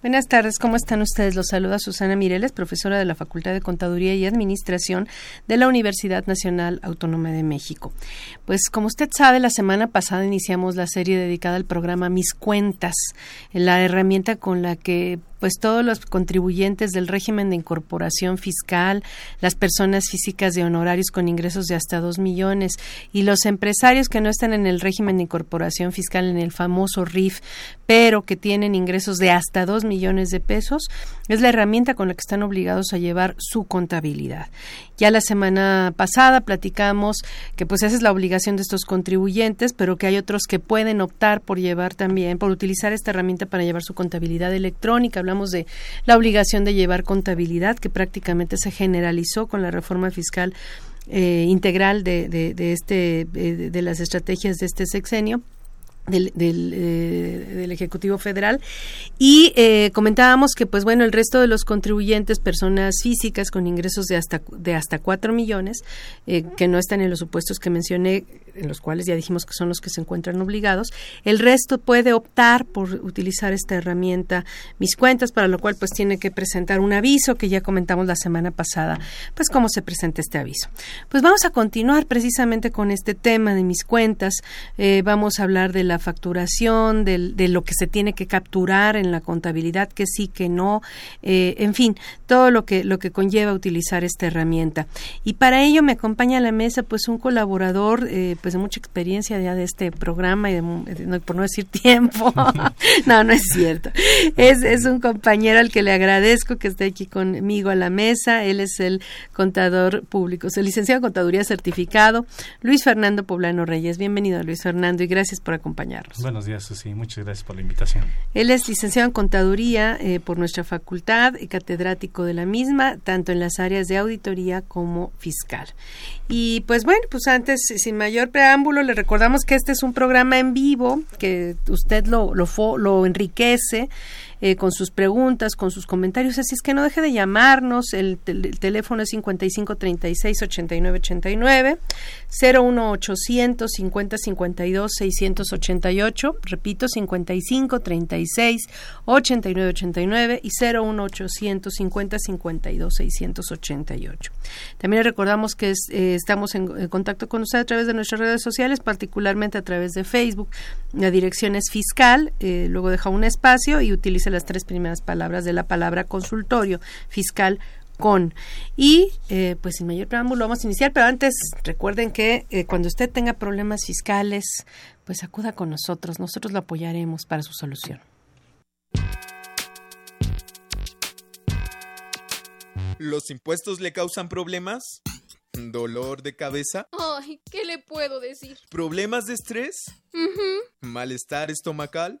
Buenas tardes, ¿cómo están ustedes? Los saluda Susana Mireles, profesora de la Facultad de Contaduría y Administración de la Universidad Nacional Autónoma de México. Pues como usted sabe, la semana pasada iniciamos la serie dedicada al programa Mis Cuentas, la herramienta con la que pues todos los contribuyentes del régimen de incorporación fiscal, las personas físicas de honorarios con ingresos de hasta dos millones y los empresarios que no están en el régimen de incorporación fiscal en el famoso RIF, pero que tienen ingresos de hasta dos millones de pesos, es la herramienta con la que están obligados a llevar su contabilidad. Ya la semana pasada platicamos que pues esa es la obligación de estos contribuyentes, pero que hay otros que pueden optar por llevar también, por utilizar esta herramienta para llevar su contabilidad electrónica. Hablamos de la obligación de llevar contabilidad que prácticamente se generalizó con la reforma fiscal eh, integral de, de, este, eh, de las estrategias de este sexenio del, eh, del, Ejecutivo Federal. Y eh, comentábamos que pues bueno el resto de los contribuyentes personas físicas con ingresos de hasta de hasta cuatro millones eh, que no están en los supuestos que mencioné en los cuales ya dijimos que son los que se encuentran obligados el resto puede optar por utilizar esta herramienta mis cuentas para lo cual pues tiene que presentar un aviso que ya comentamos la semana pasada pues cómo se presenta este aviso pues vamos a continuar precisamente con este tema de mis cuentas vamos a hablar de la facturación, de, lo que se tiene que capturar en la contabilidad, que sí, que no, eh, en fin, todo lo que, lo que conlleva utilizar esta herramienta. Y para ello me acompaña a la mesa pues un colaborador eh, pues de mucha experiencia ya de este programa y de, por no decir tiempo. no, no es cierto. Es, es un compañero al que le agradezco que esté aquí conmigo a la mesa. Él es el contador público, es el licenciado en contaduría certificado, Luis Fernando Poblano Reyes. Bienvenido, Luis Fernando, y gracias por acompañarnos. Buenos días, Susi. Muchas gracias por la invitación. Él es licenciado en Contaduría eh, por nuestra facultad y catedrático de la misma, tanto en las áreas de auditoría como fiscal. Y pues bueno, pues antes, sin mayor preámbulo, le recordamos que este es un programa en vivo, que usted lo, lo, lo enriquece eh, con sus preguntas, con sus comentarios. Así es que no deje de llamarnos. El, teléfono es 5536-8989, 01800 50 52 688. Repito, 5536 8989 y 01800 50 52 688. También recordamos que eh, estamos en, contacto con usted a través de nuestras redes sociales, particularmente a través de Facebook. La dirección es fiscal, eh, luego deja un espacio y utiliza las tres primeras palabras de la palabra consultorio fiscal con. Y eh, pues sin mayor preámbulo vamos a iniciar, pero antes recuerden que eh, cuando usted tenga problemas fiscales, pues acuda con nosotros, nosotros lo apoyaremos para su solución. ¿Los impuestos le causan problemas? ¿Dolor de cabeza? Ay, ¿qué le puedo decir? ¿Problemas de estrés? ¿Malestar estomacal?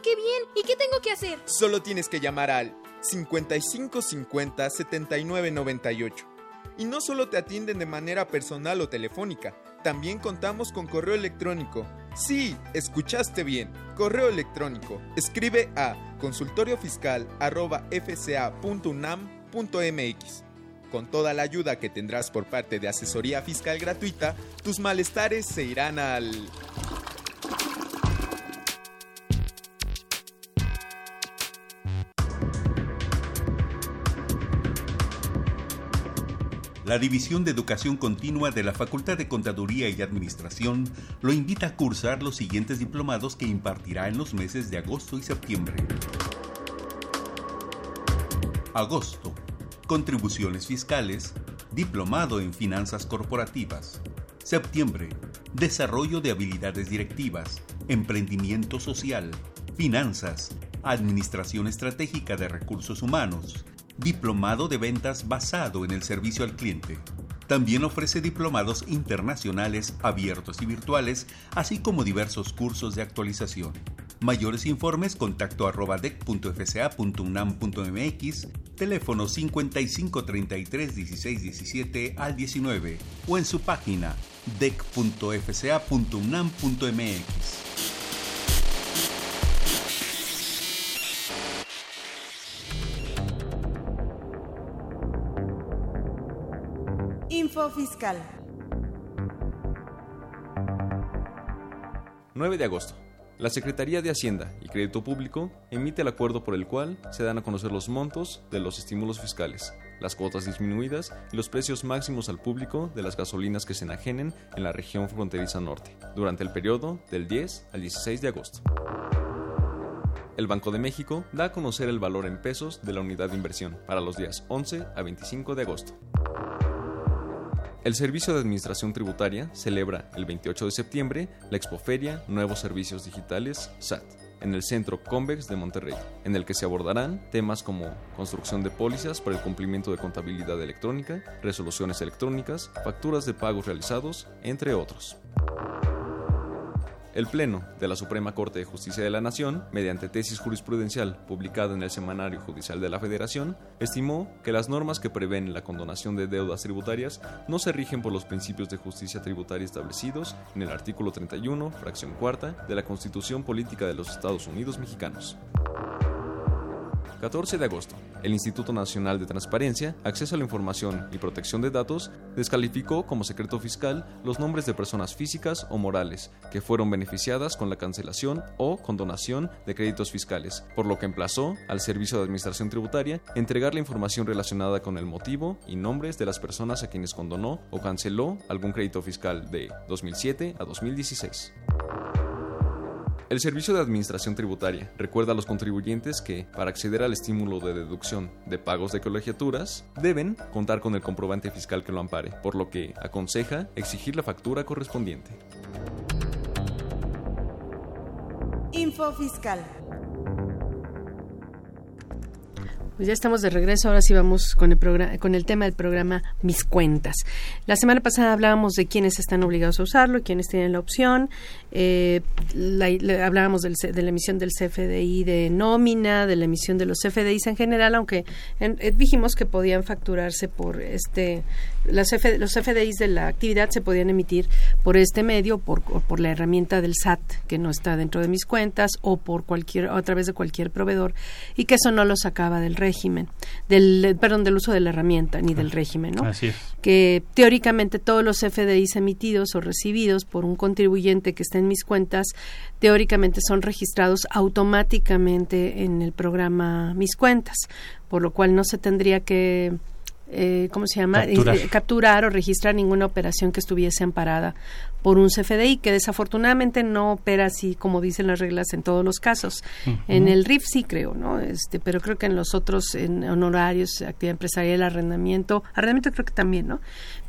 ¡Oh, qué bien! ¿Y qué tengo que hacer? Solo tienes que llamar al 5550 7998. Y no solo te atienden de manera personal o telefónica, también contamos con correo electrónico. Sí, escuchaste bien. Correo electrónico. Escribe a consultoriofiscal.fca.unam.mx. Con toda la ayuda que tendrás por parte de asesoría fiscal gratuita, tus malestares se irán al... La División de Educación Continua de la Facultad de Contaduría y Administración lo invita a cursar los siguientes diplomados que impartirá en los meses de agosto y septiembre. Agosto. Contribuciones fiscales. Diplomado en finanzas corporativas. Septiembre. Desarrollo de habilidades directivas. Emprendimiento social. Finanzas. Administración estratégica de recursos humanos. Diplomado de ventas basado en el servicio al cliente. También ofrece diplomados internacionales abiertos y virtuales, así como diversos cursos de actualización. Mayores informes contacto arroba dec.fca.unam.mx, teléfono 5533 1617 al 19 o en su página dec.fca.unam.mx. Fiscal. 9 de agosto. La Secretaría de Hacienda y Crédito Público emite el acuerdo por el cual se dan a conocer los montos de los estímulos fiscales, las cuotas disminuidas y los precios máximos al público de las gasolinas que se enajenen en la región fronteriza norte, durante el periodo del 10 al 16 de agosto. El Banco de México da a conocer el valor en pesos de la unidad de inversión para los días 11 a 25 de agosto. El Servicio de Administración Tributaria celebra el 28 de septiembre la Expoferia Nuevos Servicios Digitales SAT en el Centro Convex de Monterrey, en el que se abordarán temas como construcción de pólizas para el cumplimiento de contabilidad electrónica, resoluciones electrónicas, facturas de pagos realizados, entre otros. El Pleno de la Suprema Corte de Justicia de la Nación, mediante tesis jurisprudencial publicada en el Semanario Judicial de la Federación, estimó que las normas que prevén la condonación de deudas tributarias no se rigen por los principios de justicia tributaria establecidos en el artículo 31, fracción cuarta, de la Constitución Política de los Estados Unidos Mexicanos. 14 de agosto, el Instituto Nacional de Transparencia, Acceso a la Información y Protección de Datos descalificó como secreto fiscal los nombres de personas físicas o morales que fueron beneficiadas con la cancelación o condonación de créditos fiscales, por lo que emplazó al Servicio de Administración Tributaria entregar la información relacionada con el motivo y nombres de las personas a quienes condonó o canceló algún crédito fiscal de 2007 a 2016. El Servicio de Administración Tributaria recuerda a los contribuyentes que, para acceder al estímulo de deducción de pagos de colegiaturas, deben contar con el comprobante fiscal que lo ampare, por lo que aconseja exigir la factura correspondiente. Info Fiscal. Pues ya estamos de regreso, ahora sí vamos con el, programa, con el tema del programa Mis Cuentas. La semana pasada hablábamos de quiénes están obligados a usarlo, quiénes tienen la opción, eh, hablábamos del, de la emisión del CFDI de nómina, de la emisión de los CFDIs en general, aunque eh, dijimos que podían facturarse por este, los CFDIs de la actividad se podían emitir por este medio, por, por la herramienta del SAT que no está dentro de mis cuentas o por cualquier, a través de cualquier proveedor y que eso no lo sacaba del régimen, del, perdón, del uso de la herramienta ni del régimen, ¿no? Así es. Que teóricamente todos los FDIs emitidos o recibidos por un contribuyente que esté en mis cuentas, teóricamente son registrados automáticamente en el programa Mis Cuentas, por lo cual no se tendría que eh, ¿cómo se llama? Capturar. Eh, capturar o registrar ninguna operación que estuviese amparada por un CFDI, que desafortunadamente no opera así como dicen las reglas en todos los casos. En el RIF sí creo, ¿no? Este, pero creo que en los otros, en honorarios, actividad empresarial, arrendamiento, arrendamiento creo que también, ¿no?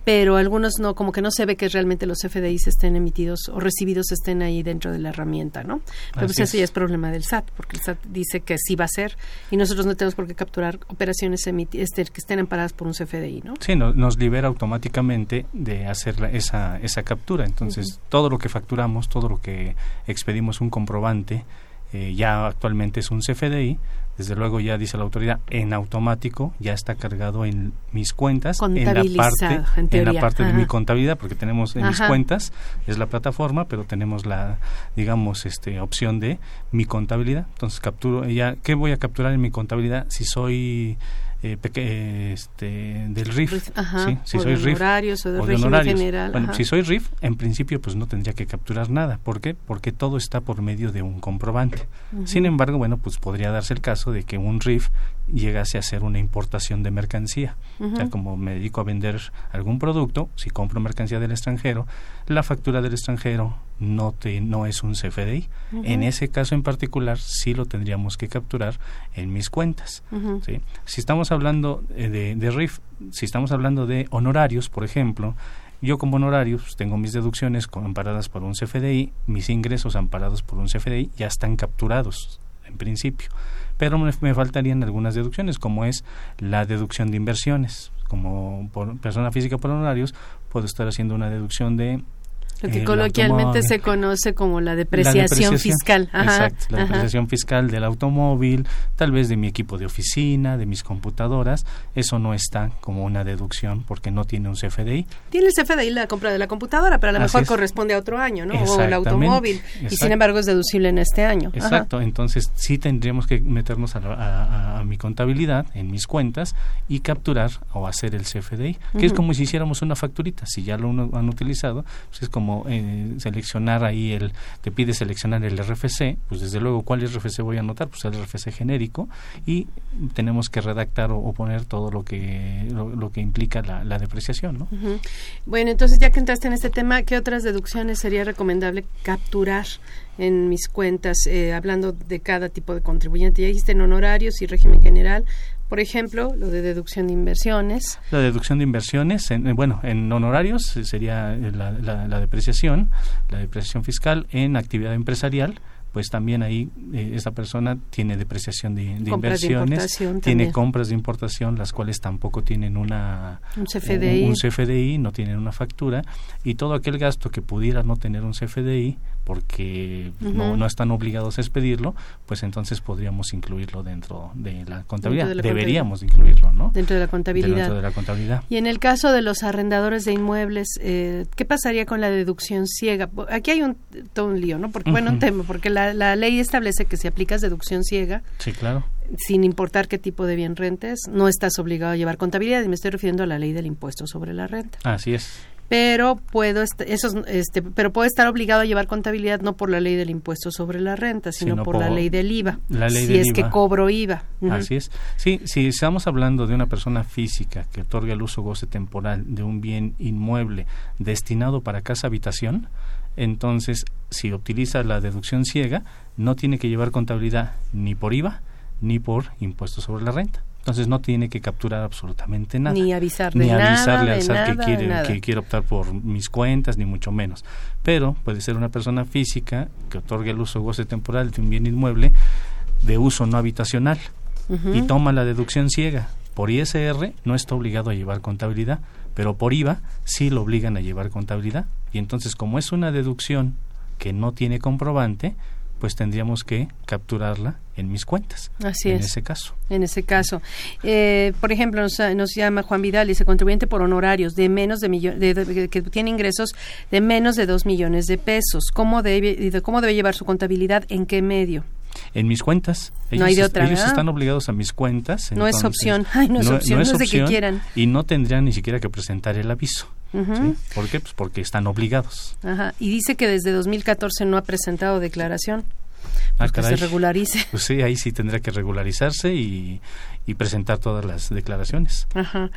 Pero algunos no, como que no se ve que realmente los FDIs estén emitidos o recibidos estén ahí dentro de la herramienta, ¿no? Pero pues ese ya es problema del SAT, porque el SAT dice que sí va a ser y nosotros no tenemos por qué capturar operaciones este, que estén amparadas por un CFDI, ¿no? Sí, no, nos libera automáticamente de hacer la, esa, esa captura. Entonces, todo lo que facturamos, todo lo que expedimos un comprobante, eh, ya actualmente es un CFDI, desde luego ya dice la autoridad en automático ya está cargado en mis cuentas en la parte en, la parte de mi contabilidad porque tenemos en mis cuentas es la plataforma pero tenemos la digamos este opción de mi contabilidad. Entonces capturo ya qué voy a capturar en mi contabilidad si soy eh, este, del RIF, si soy RIF o de, honorarios. General, bueno, si soy RIF, en principio pues no tendría que capturar nada. ¿Por qué? Porque todo está por medio de un comprobante. Sin embargo, bueno, pues podría darse el caso de que un RIF llegase a ser una importación de mercancía. O sea, como me dedico a vender algún producto, si compro mercancía del extranjero, la factura del extranjero no, te, no es un CFDI. En ese caso en particular sí lo tendríamos que capturar en mis cuentas. ¿sí? Si estamos hablando eh, de, de RIF, si estamos hablando de honorarios, por ejemplo, yo como honorarios pues, tengo mis deducciones amparadas por un CFDI, mis ingresos amparados por un CFDI ya están capturados en principio. Pero me, me faltarían algunas deducciones, como es la deducción de inversiones. Como por persona física por honorarios, puedo estar haciendo una deducción de lo que coloquialmente se conoce como la depreciación, fiscal. exacto, la depreciación fiscal del automóvil, tal vez de mi equipo de oficina, de mis computadoras. Eso no está como una deducción porque no tiene un CFDI. Tiene el CFDI la compra de la computadora, pero a lo mejor corresponde a otro año, ¿no? O el automóvil. Y sin embargo es deducible en este año. Exacto, entonces sí tendríamos que meternos a, mi contabilidad, en mis cuentas, y capturar o hacer el CFDI, que es como si hiciéramos una facturita. Si ya lo han utilizado, pues es como eh, seleccionar ahí el, te pide seleccionar el RFC, pues desde luego cuál RFC voy a anotar, pues el RFC genérico y tenemos que redactar o, poner todo lo que lo, que implica la, depreciación, ¿no? Bueno, entonces ya que entraste en este tema, ¿qué otras deducciones sería recomendable capturar en mis cuentas, eh, hablando de cada tipo de contribuyente? Ya dijiste en honorarios y régimen general, por ejemplo, lo de deducción de inversiones. La deducción de inversiones, en, bueno, en honorarios sería la, la depreciación, la depreciación fiscal en actividad empresarial pues también ahí eh, esa persona tiene depreciación de, inversiones, tiene compras de importación, las cuales tampoco tienen una un CFDI. Un, CFDI, no tienen una factura, y todo aquel gasto que pudiera no tener un CFDI, porque no, no, están obligados a expedirlo, pues entonces podríamos incluirlo dentro de la contabilidad. Deberíamos incluirlo, ¿no? Dentro de la contabilidad. Dentro de la contabilidad. Y en el caso de los arrendadores de inmuebles, eh, ¿qué pasaría con la deducción ciega? Aquí hay un, todo un lío, ¿no? Porque, bueno, un tema, porque la la, ley establece que si aplicas deducción ciega, sí, claro. sin importar qué tipo de bien rentes, no estás obligado a llevar contabilidad. Y me estoy refiriendo a la ley del impuesto sobre la renta. Así es pero puedo eso este pero puedo estar obligado a llevar contabilidad no por la ley del impuesto sobre la renta sino, por, la ley del IVA la ley si es que cobro IVA. Así es. Sí si estamos hablando de una persona física que otorga el uso goce temporal de un bien inmueble destinado para casa habitación entonces si utiliza la deducción ciega, no tiene que llevar contabilidad ni por IVA ni por impuestos sobre la renta. Entonces no tiene que capturar absolutamente nada. Ni avisarle, ni avisarle al SAT que quiere, que quiere optar por mis cuentas, ni mucho menos. Pero puede ser una persona física que otorgue el uso goce temporal de un bien inmueble de uso no habitacional y toma la deducción ciega. Por ISR no está obligado a llevar contabilidad, pero por IVA sí lo obligan a llevar contabilidad. Y entonces, como es una deducción que no tiene comprobante, pues tendríamos que capturarla en mis cuentas. Así en es. ese caso. En ese caso. Eh, por ejemplo, nos, llama Juan Vidal dice contribuyente por honorarios de menos de, de, que tiene ingresos de menos de dos millones de pesos. ¿Cómo debe, ¿Cómo debe llevar su contabilidad? ¿En qué medio? En mis cuentas. Ellos, no hay de otra, ellos están obligados a mis cuentas. no es opción. Ay, no es opción, no, es opción, que quieran. Y no tendrían ni siquiera que presentar el aviso. ¿Por qué? Pues porque están obligados. Ajá. Y dice que desde 2014 no ha presentado declaración. Ah, que se regularice. Pues sí, ahí sí tendría que regularizarse y, y presentar todas las declaraciones. Ajá.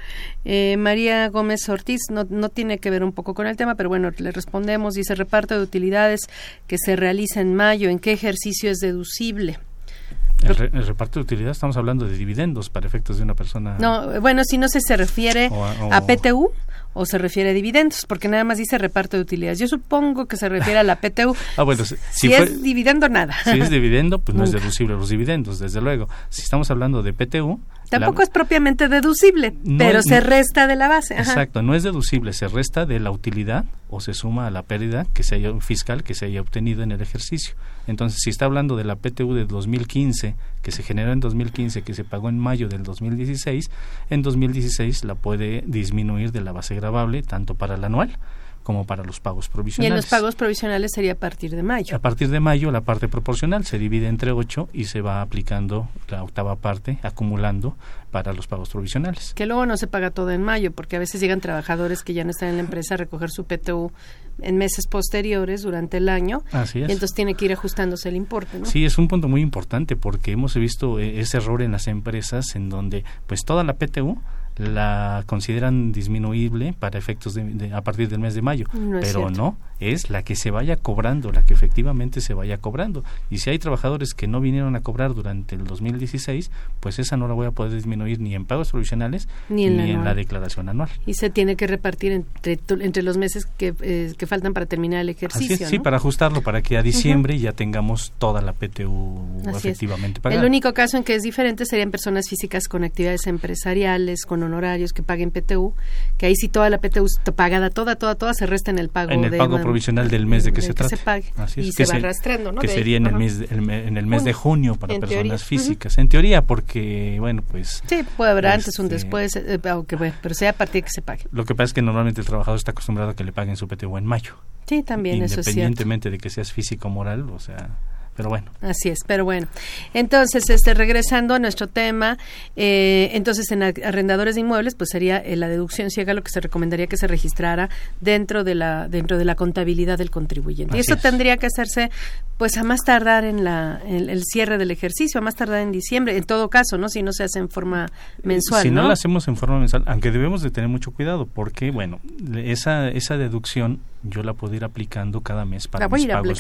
Eh, María Gómez Ortiz no, no tiene que ver un poco con el tema, pero bueno, le respondemos. Dice reparto de utilidades que se realiza en mayo. ¿En qué ejercicio es deducible? El, reparto de utilidades, estamos hablando de dividendos para efectos de una persona. No, bueno, si no si se refiere a PTU o se refiere a dividendos, porque nada más dice reparto de utilidades. Yo supongo que se refiere a la PTU. ah, bueno, si, es dividendo, nada. Si es dividendo, pues no es deducible los dividendos, desde luego. Si estamos hablando de PTU... Tampoco es propiamente deducible, pero se resta de la base. Exacto, no es deducible, se resta de la utilidad o se suma a la pérdida que se haya fiscal que se haya obtenido en el ejercicio. Entonces, si está hablando de la PTU de 2015, que se generó en 2015, que se pagó en mayo del 2016, en 2016 la puede disminuir de la base gravable tanto para el anual como para los pagos provisionales. Y en los pagos provisionales sería a partir de mayo. A partir de mayo la parte proporcional se divide entre ocho y se va aplicando la octava parte, acumulando para los pagos provisionales. Que luego no se paga todo en mayo, porque a veces llegan trabajadores que ya no están en la empresa a recoger su PTU en meses posteriores durante el año. Así es. Y entonces tiene que ir ajustándose el importe, ¿no? Sí, es un punto muy importante porque hemos visto eh, ese error en las empresas en donde pues toda la PTU la consideran disminuible para efectos de, a partir del mes de mayo, pero no, es la que se vaya cobrando, la que efectivamente se vaya cobrando. Y si hay trabajadores que no vinieron a cobrar durante el 2016, pues esa no la voy a poder disminuir ni en pagos provisionales ni en, la, declaración anual. Y se tiene que repartir entre, entre los meses que, eh, que faltan para terminar el ejercicio. Sí, para ajustarlo, para que a diciembre ya tengamos toda la PTU efectivamente pagada. El único caso en que es diferente serían personas físicas con actividades empresariales, con honorarios que paguen PTU, que ahí sí toda la PTU pagada, toda, toda, toda se resta en el pago. En el pago provisional del mes de que se trata. y se, va arrastrando, ¿no? Que sería en el, mes, en el mes de junio para personas físicas. En teoría, porque, bueno, pues... Sí, puede haber antes, un este, después, eh, aunque bueno, pero sea a partir de que se pague. Lo que pasa es que normalmente el trabajador está acostumbrado a que le paguen su PTU en mayo. Sí, también eso es Independientemente de que seas físico o moral, o sea pero bueno. Así es, pero bueno. Entonces, este, regresando a nuestro tema, eh, entonces en arrendadores de inmuebles, pues sería eh, la deducción ciega lo que se recomendaría que se registrara dentro de la dentro de la contabilidad del contribuyente. y eso tendría que hacerse, pues a más tardar en la el cierre del ejercicio, a más tardar en diciembre, en todo caso, ¿no? Si no se hace en forma mensual. Si no, lo hacemos en forma mensual, aunque debemos de tener mucho cuidado, porque bueno, esa esa deducción yo la puedo ir aplicando cada mes para, mis, pagos,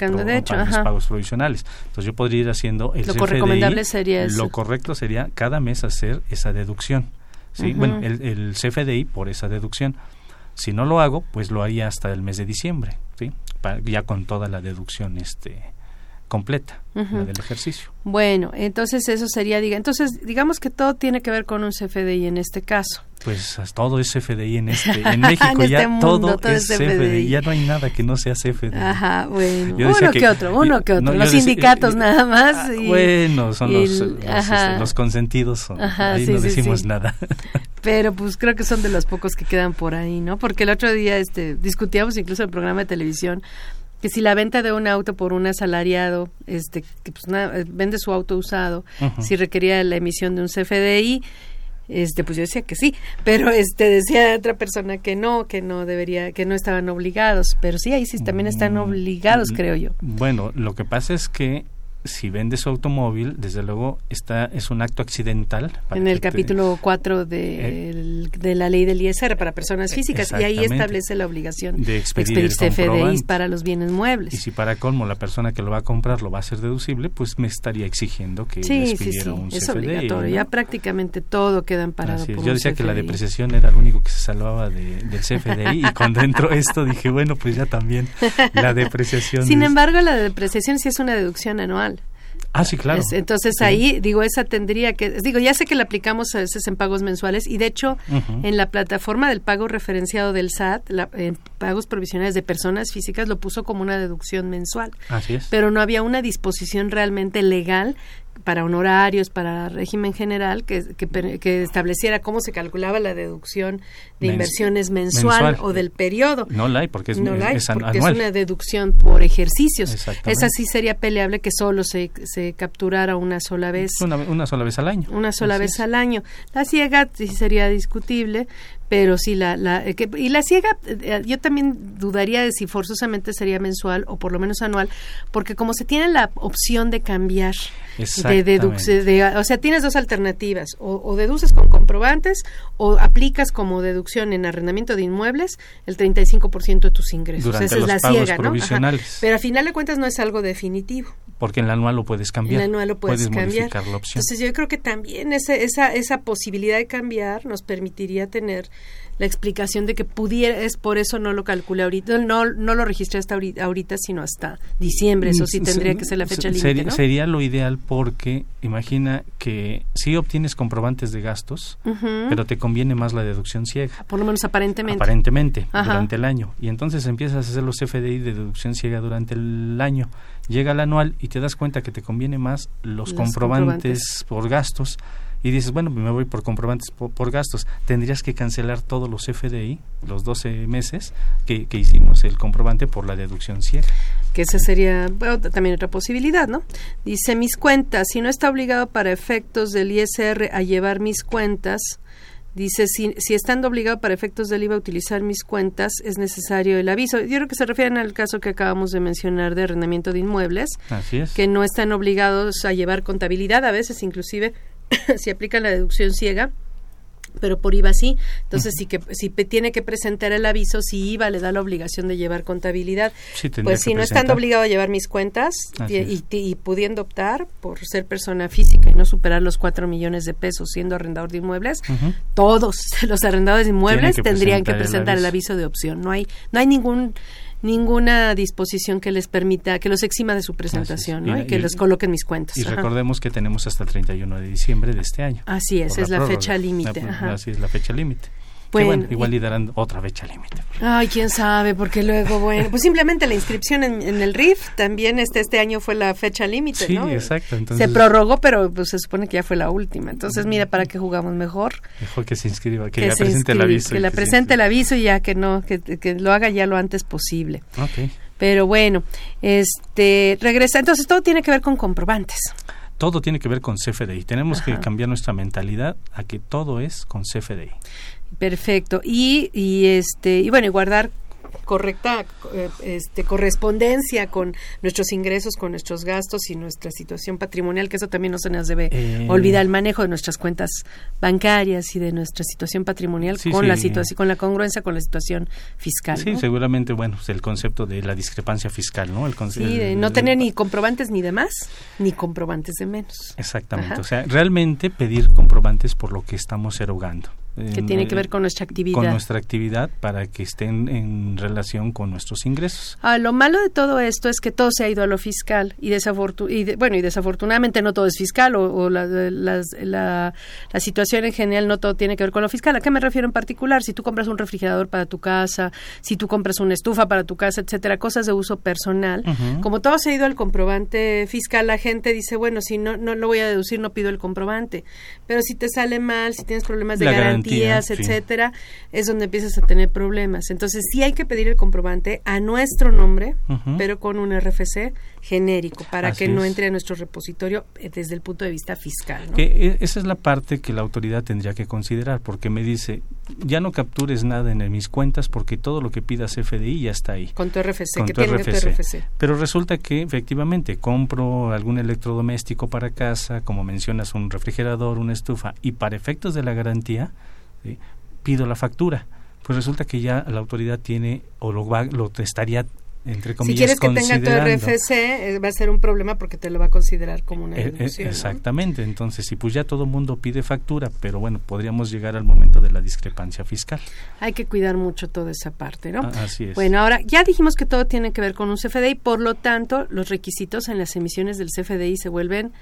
pagos provisionales. Entonces yo podría ir haciendo el Lo recomendable sería Lo correcto sería cada mes hacer esa deducción. ¿sí? Bueno, el, el, CFDI por esa deducción. Si no lo hago, pues lo haría hasta el mes de diciembre, ¿sí? ya con toda la deducción este completa la del ejercicio. Bueno, entonces eso sería, diga, entonces digamos que todo tiene que ver con un CFDI en este caso. Pues todo es CFDI en este, en México ya este todo, es CFDI. ya no hay nada que no sea CFDI. Ajá, bueno, uno que, otro, uno que otro, los sindicatos nada más. Ah, bueno, son los, este, los, consentidos, son, ahí no decimos nada. Pero pues creo que son de los pocos que quedan por ahí, ¿no? Porque el otro día este discutíamos incluso el programa de televisión que si la venta de un auto por un asalariado, este, que pues eh, vende su auto usado, si requería la emisión de un CFDI, este, pues yo decía que sí, pero este decía otra persona que no, que no debería, que no estaban obligados, pero sí ahí sí también están mm, obligados, mm, creo yo. Bueno, lo que pasa es que si vende su automóvil, desde luego está es un acto accidental. en el capítulo 4 de, eh, de, la ley del ISR para personas físicas y ahí establece la obligación de expedir, CFDIs para los bienes muebles. Y si para colmo la persona que lo va a comprar lo va a hacer deducible, pues me estaría exigiendo que sí, expidiera sí, sí. es obligatorio. Ya prácticamente todo queda amparado Yo decía que la depreciación era lo único que se salvaba del CFDI y cuando entró esto dije, bueno, pues ya también la depreciación. Sin embargo, la depreciación sí es una deducción anual. Ah, sí, claro. entonces ahí, digo, esa tendría que, digo, ya sé que la aplicamos a veces en pagos mensuales y de hecho en la plataforma del pago referenciado del SAT, en pagos provisionales de personas físicas lo puso como una deducción mensual. Así es. Pero no había una disposición realmente legal para honorarios, para régimen general, que, que, estableciera cómo se calculaba la deducción de inversiones mensual, o del periodo. No la hay porque es, no la hay, porque es una deducción por ejercicios. Esa sí sería peleable que solo se, se capturara una sola vez. Una, sola vez al año. Una sola vez al año. La ciega sí sería discutible, pero sí la, la eh, y la ciega eh, yo también dudaría de si forzosamente sería mensual o por lo menos anual porque como se tiene la opción de cambiar de deducción o sea tienes dos alternativas o, deduces con comprobantes o aplicas como deducción en arrendamiento de inmuebles el 35% de tus ingresos. Esa es la ciega ¿no? pero a final de cuentas no es algo definitivo porque en el anual lo puedes cambiar. En el anual lo puedes, cambiar. Modificar la opción. Entonces yo creo que también esa, esa, esa posibilidad de cambiar nos permitiría tener la explicación de que pudiera, es por eso no lo calculé ahorita, no, no lo registré hasta ahorita, sino hasta diciembre, eso sí tendría que ser la fecha límite, Sería lo ideal porque imagina que sí obtienes comprobantes de gastos, pero te conviene más la deducción ciega. Por lo menos aparentemente. Aparentemente, durante el año. Y entonces empiezas a hacer los FDI de deducción ciega durante el año llega el anual y te das cuenta que te conviene más los, comprobantes, por gastos y dices, bueno, me voy por comprobantes por, gastos, tendrías que cancelar todos los FDI, los 12 meses que, que hicimos el comprobante por la deducción ciega. Que esa sería también otra posibilidad, ¿no? Dice, mis cuentas, si no está obligado para efectos del ISR a llevar mis cuentas, Dice, si, si estando obligado para efectos del IVA a utilizar mis cuentas, es necesario el aviso. Yo creo que se refieren al caso que acabamos de mencionar de arrendamiento de inmuebles, que no están obligados a llevar contabilidad, a veces inclusive si aplican la deducción ciega, pero por IVA sí. Entonces, si que si tiene que presentar el aviso, si IVA le da la obligación de llevar contabilidad, pues si no estando obligado a llevar mis cuentas y, pudiendo optar por ser persona física y no superar los cuatro millones de pesos siendo arrendador de inmuebles, todos los arrendadores de inmuebles tendrían que presentar el aviso. de opción. No hay no hay ningún ninguna disposición que les permita, que los exima de su presentación y, que los coloquen mis cuentas. Y recordemos que tenemos hasta el 31 de diciembre de este año. Así es, es la, fecha límite. Así es la fecha límite. Bueno, igual y darán otra fecha límite. Ay, quién sabe, porque luego, bueno, pues simplemente la inscripción en, el RIF también este este año fue la fecha límite, ¿no? Sí, exacto. se prorrogó, pero pues se supone que ya fue la última. Entonces, mira, ¿para qué jugamos mejor? Mejor que se inscriba, que, la presente el aviso. Que la presente el aviso y ya que no, que, que lo haga ya lo antes posible. Ok. Pero bueno, este, regresa. Entonces, todo tiene que ver con comprobantes todo tiene que ver con CFDI. Tenemos que cambiar nuestra mentalidad a que todo es con CFDI. Perfecto. Y, y este y bueno, y guardar correcta eh, este, correspondencia con nuestros ingresos, con nuestros gastos y nuestra situación patrimonial, que eso también no se nos debe eh. olvidar, el manejo de nuestras cuentas bancarias y de nuestra situación patrimonial con la situación, con la congruencia con la situación fiscal. Sí, seguramente, bueno, pues el concepto de la discrepancia fiscal, ¿no? El sí, de no tener ni comprobantes ni de más, ni comprobantes de menos. Exactamente, o sea, realmente pedir comprobantes por lo que estamos erogando que tiene que ver con nuestra actividad. Con nuestra actividad para que estén en relación con nuestros ingresos. Ah, lo malo de todo esto es que todo se ha ido a lo fiscal y, desafortun y bueno y desafortunadamente no todo es fiscal o, la, la, la, situación en general no todo tiene que ver con lo fiscal. ¿A qué me refiero en particular? Si tú compras un refrigerador para tu casa, si tú compras una estufa para tu casa, etcétera, cosas de uso personal, como todo se ha ido al comprobante fiscal, la gente dice, bueno, si no no lo voy a deducir, no pido el comprobante. Pero si te sale mal, si tienes problemas de garantía etcétera, es donde empiezas a tener problemas. Entonces sí hay que pedir el comprobante a nuestro nombre, pero con un RFC genérico para que no entre a nuestro repositorio eh, desde el punto de vista fiscal. Que esa es la parte que la autoridad tendría que considerar, porque me dice, ya no captures nada en mis cuentas porque todo lo que pidas FDI ya está ahí. Con tu RFC, que tiene tu RFC. Pero resulta que efectivamente compro algún electrodoméstico para casa, como mencionas, un refrigerador, una estufa, y para efectos de la garantía, pido la factura. Pues resulta que ya la autoridad tiene o lo, va, lo estaría entre comillas, si quieres que tenga tu RFC eh, va a ser un problema porque te lo va a considerar como una eh, eh Exactamente, entonces si pues ya todo mundo pide factura, pero bueno, podríamos llegar al momento de la discrepancia fiscal. Hay que cuidar mucho toda esa parte, ¿no? Ah, así es. Bueno, ahora ya dijimos que todo tiene que ver con un CFDI, por lo tanto, los requisitos en las emisiones del CFDI se vuelven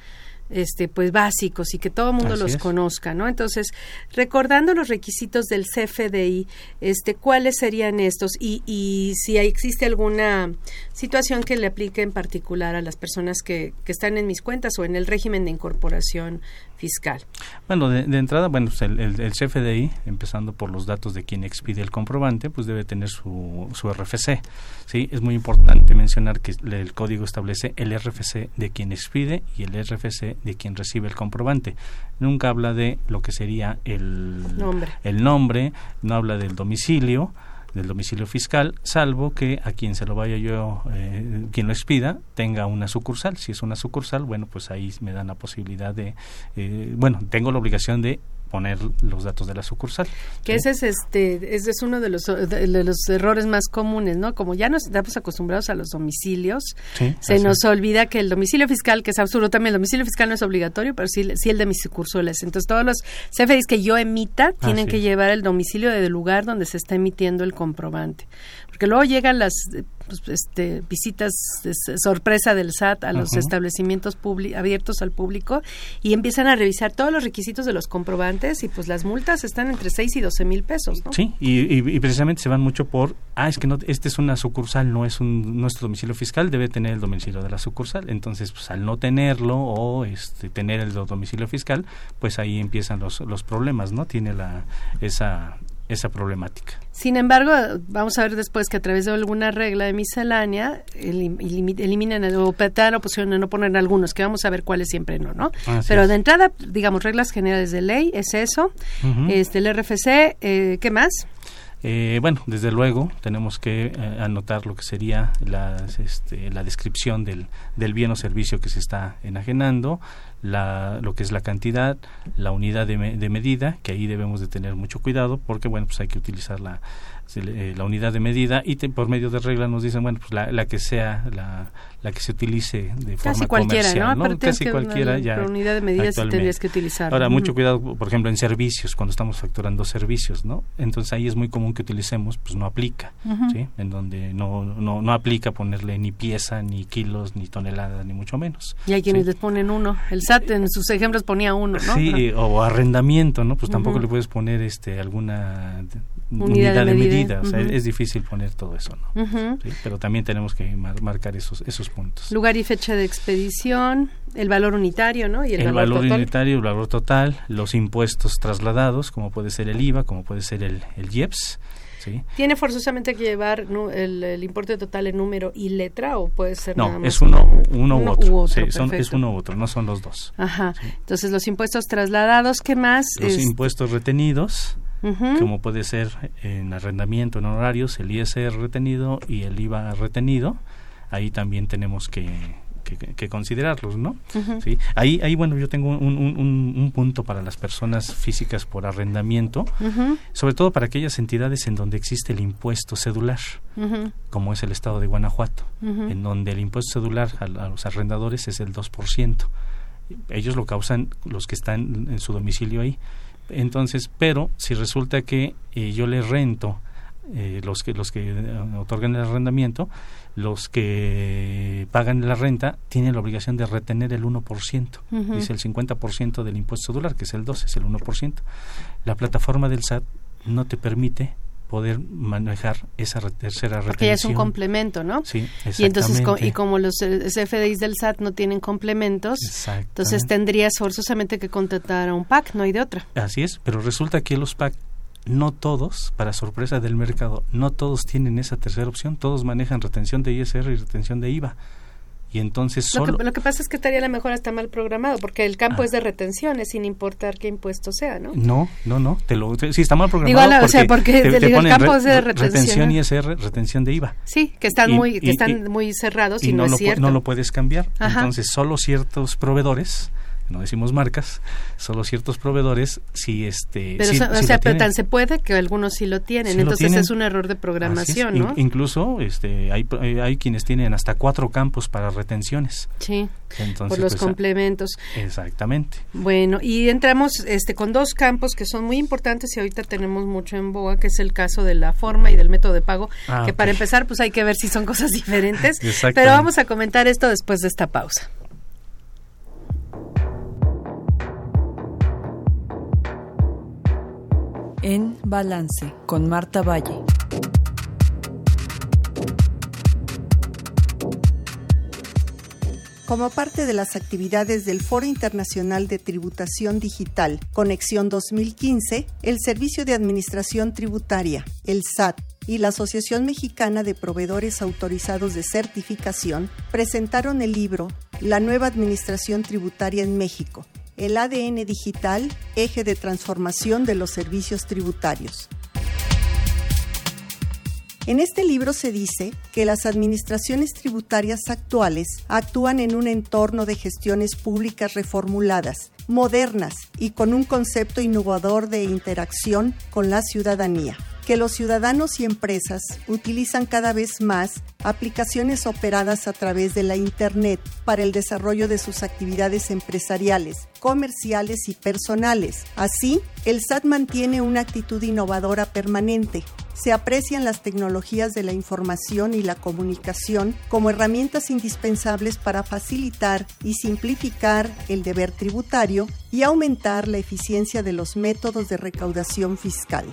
este pues básicos y que todo el mundo los conozca, ¿no? Entonces, recordando los requisitos del CFDI, este cuáles serían estos y, y si existe alguna situación que le aplique en particular a las personas que, que están en mis cuentas o en el régimen de incorporación fiscal. Bueno, de, entrada, bueno, pues el, el, CFDI, empezando por los datos de quien expide el comprobante, pues debe tener su, su RFC. Sí, es muy importante mencionar que el código establece el RFC de quien expide y el RFC de quien recibe el comprobante. Nunca habla de lo que sería el nombre, el nombre no habla del domicilio del domicilio fiscal, salvo que a quien se lo vaya yo, eh, quien lo expida, tenga una sucursal. Si es una sucursal, bueno, pues ahí me dan la posibilidad de, eh, bueno, tengo la obligación de poner los datos de la sucursal. Que ese es este ese es uno de los de, los errores más comunes, ¿no? Como ya nos estamos acostumbrados a los domicilios, se nos olvida que el domicilio fiscal, que es absurdo también, el domicilio fiscal no es obligatorio, pero sí, sí el de mis sucursales. Entonces todos los CFDIs que yo emita tienen que llevar el domicilio del lugar donde se está emitiendo el comprobante porque luego llegan las pues, este, visitas de sorpresa del SAT a los establecimientos abiertos al público y empiezan a revisar todos los requisitos de los comprobantes y pues las multas están entre 6 y 12 mil pesos. ¿no? Sí, y, precisamente se van mucho por, ah, es que no, este es una sucursal, no es un, nuestro domicilio fiscal, debe tener el domicilio de la sucursal. Entonces, pues al no tenerlo o este, tener el domicilio fiscal, pues ahí empiezan los, los problemas, ¿no? Tiene la, esa, esa problemática. Sin embargo, vamos a ver después que a través de alguna regla de miscelánea eliminan o petan o pusieron no poner algunos, que vamos a ver cuáles siempre no, ¿no? Pero de entrada, digamos, reglas generales de ley, es eso. este El RFC, eh, ¿qué más? Eh, bueno, desde luego tenemos que eh, anotar lo que sería la, este, la descripción del, del bien o servicio que se está enajenando, la, lo que es la cantidad, la unidad de, medida, que ahí debemos de tener mucho cuidado porque, bueno, pues hay que utilizar la, eh, la unidad de medida y por medio de regla nos dicen, bueno, pues la, la que sea, la, la, que se utilice de forma Casi cualquiera, comercial, ¿no? Casi cualquiera ya. La unidad de medida sí tendrías que utilizar. Ahora, mucho cuidado, por ejemplo, en servicios, cuando estamos facturando servicios, ¿no? Entonces ahí es muy común que utilicemos, pues no aplica, ¿sí? En donde no, no, no aplica ponerle ni pieza, ni kilos, ni toneladas, ni mucho menos. Y hay quienes les ponen uno. El SAT en sus ejemplos ponía uno, ¿no? Sí, o arrendamiento, ¿no? Pues tampoco le puedes poner este alguna unidad, de, medida, o sea, es difícil poner todo eso, ¿no? Pero también tenemos que marcar esos esos puntos. Lugar y fecha de expedición, el valor unitario, ¿no? Y el, valor, unitario, el valor total, los impuestos trasladados, como puede ser el IVA, como puede ser el, el IEPS. ¿Sí? ¿Tiene forzosamente que llevar el, importe total en número y letra o puede ser no, nada más es uno, uno, u otro. sí, son, es uno u otro, no son los dos. Ajá. Entonces, los impuestos trasladados, ¿qué más? Los impuestos retenidos, como puede ser en arrendamiento, en horarios, el ISR retenido y el IVA retenido. Ahí también tenemos que, que, considerarlos, ¿no? ¿Sí? Ahí, ahí, bueno, yo tengo un, un, punto para las personas físicas por arrendamiento, sobre todo para aquellas entidades en donde existe el impuesto cedular, como es el estado de Guanajuato, en donde el impuesto cedular a, a los arrendadores es el 2%. Ellos lo causan los que están en su domicilio ahí. Entonces, pero si resulta que eh, yo le rento eh, los que los que eh, otorgan el arrendamiento, los que pagan la renta tienen la obligación de retener el 1%, dice el 50% del impuesto dólar, que es el 12, es el 1%. La plataforma del SAT no te permite poder manejar esa tercera retención. Porque ya es un complemento, ¿no? Sí, Y entonces, y como los CFDIs del SAT no tienen complementos, entonces tendrías forzosamente que contratar a un PAC, no hay de otra. Así es, pero resulta que los PAC no todos, para sorpresa del mercado, no todos tienen esa tercera opción, todos manejan retención de ISR y retención de IVA y entonces solo... Lo que, pasa es que estaría a lo mejor hasta mal programado, porque el campo ah. es de retenciones, sin importar qué impuesto sea, ¿no? No, no, no, te lo, sí, está mal programado Digo, o sea, porque el campo es de retención. Retención ISR, retención de IVA. Sí, que están, muy, que están muy cerrados y, no, es cierto. No lo puedes cambiar, entonces solo ciertos proveedores no decimos marcas, solo ciertos proveedores si este pero o sea, pero tan se puede que algunos sí lo tienen, entonces es un error de programación, ¿no? incluso este hay hay quienes tienen hasta cuatro campos para retenciones. Sí. por los pues, complementos. Exactamente. Bueno, y entramos este con dos campos que son muy importantes y ahorita tenemos mucho en boga, que es el caso de la forma y del método de pago, ah, que para empezar pues hay que ver si son cosas diferentes, pero vamos a comentar esto después de esta pausa. En Balance con Marta Valle. Como parte de las actividades del Foro Internacional de Tributación Digital Conexión 2015, el Servicio de Administración Tributaria, el SAT, y la Asociación Mexicana de Proveedores Autorizados de Certificación presentaron el libro La nueva Administración Tributaria en México, el ADN digital, eje de transformación de los servicios tributarios. En este libro se dice que las administraciones tributarias actuales actúan en un entorno de gestiones públicas reformuladas, modernas y con un concepto innovador de interacción con la ciudadanía que los ciudadanos y empresas utilizan cada vez más aplicaciones operadas a través de la Internet para el desarrollo de sus actividades empresariales, comerciales y personales. Así, el SAT mantiene una actitud innovadora permanente. Se aprecian las tecnologías de la información y la comunicación como herramientas indispensables para facilitar y simplificar el deber tributario y aumentar la eficiencia de los métodos de recaudación fiscal.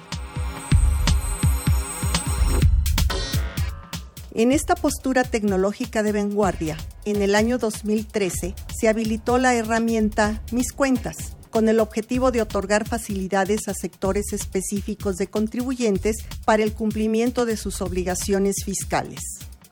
En esta postura tecnológica de vanguardia, en el año 2013 se habilitó la herramienta Mis Cuentas, con el objetivo de otorgar facilidades a sectores específicos de contribuyentes para el cumplimiento de sus obligaciones fiscales.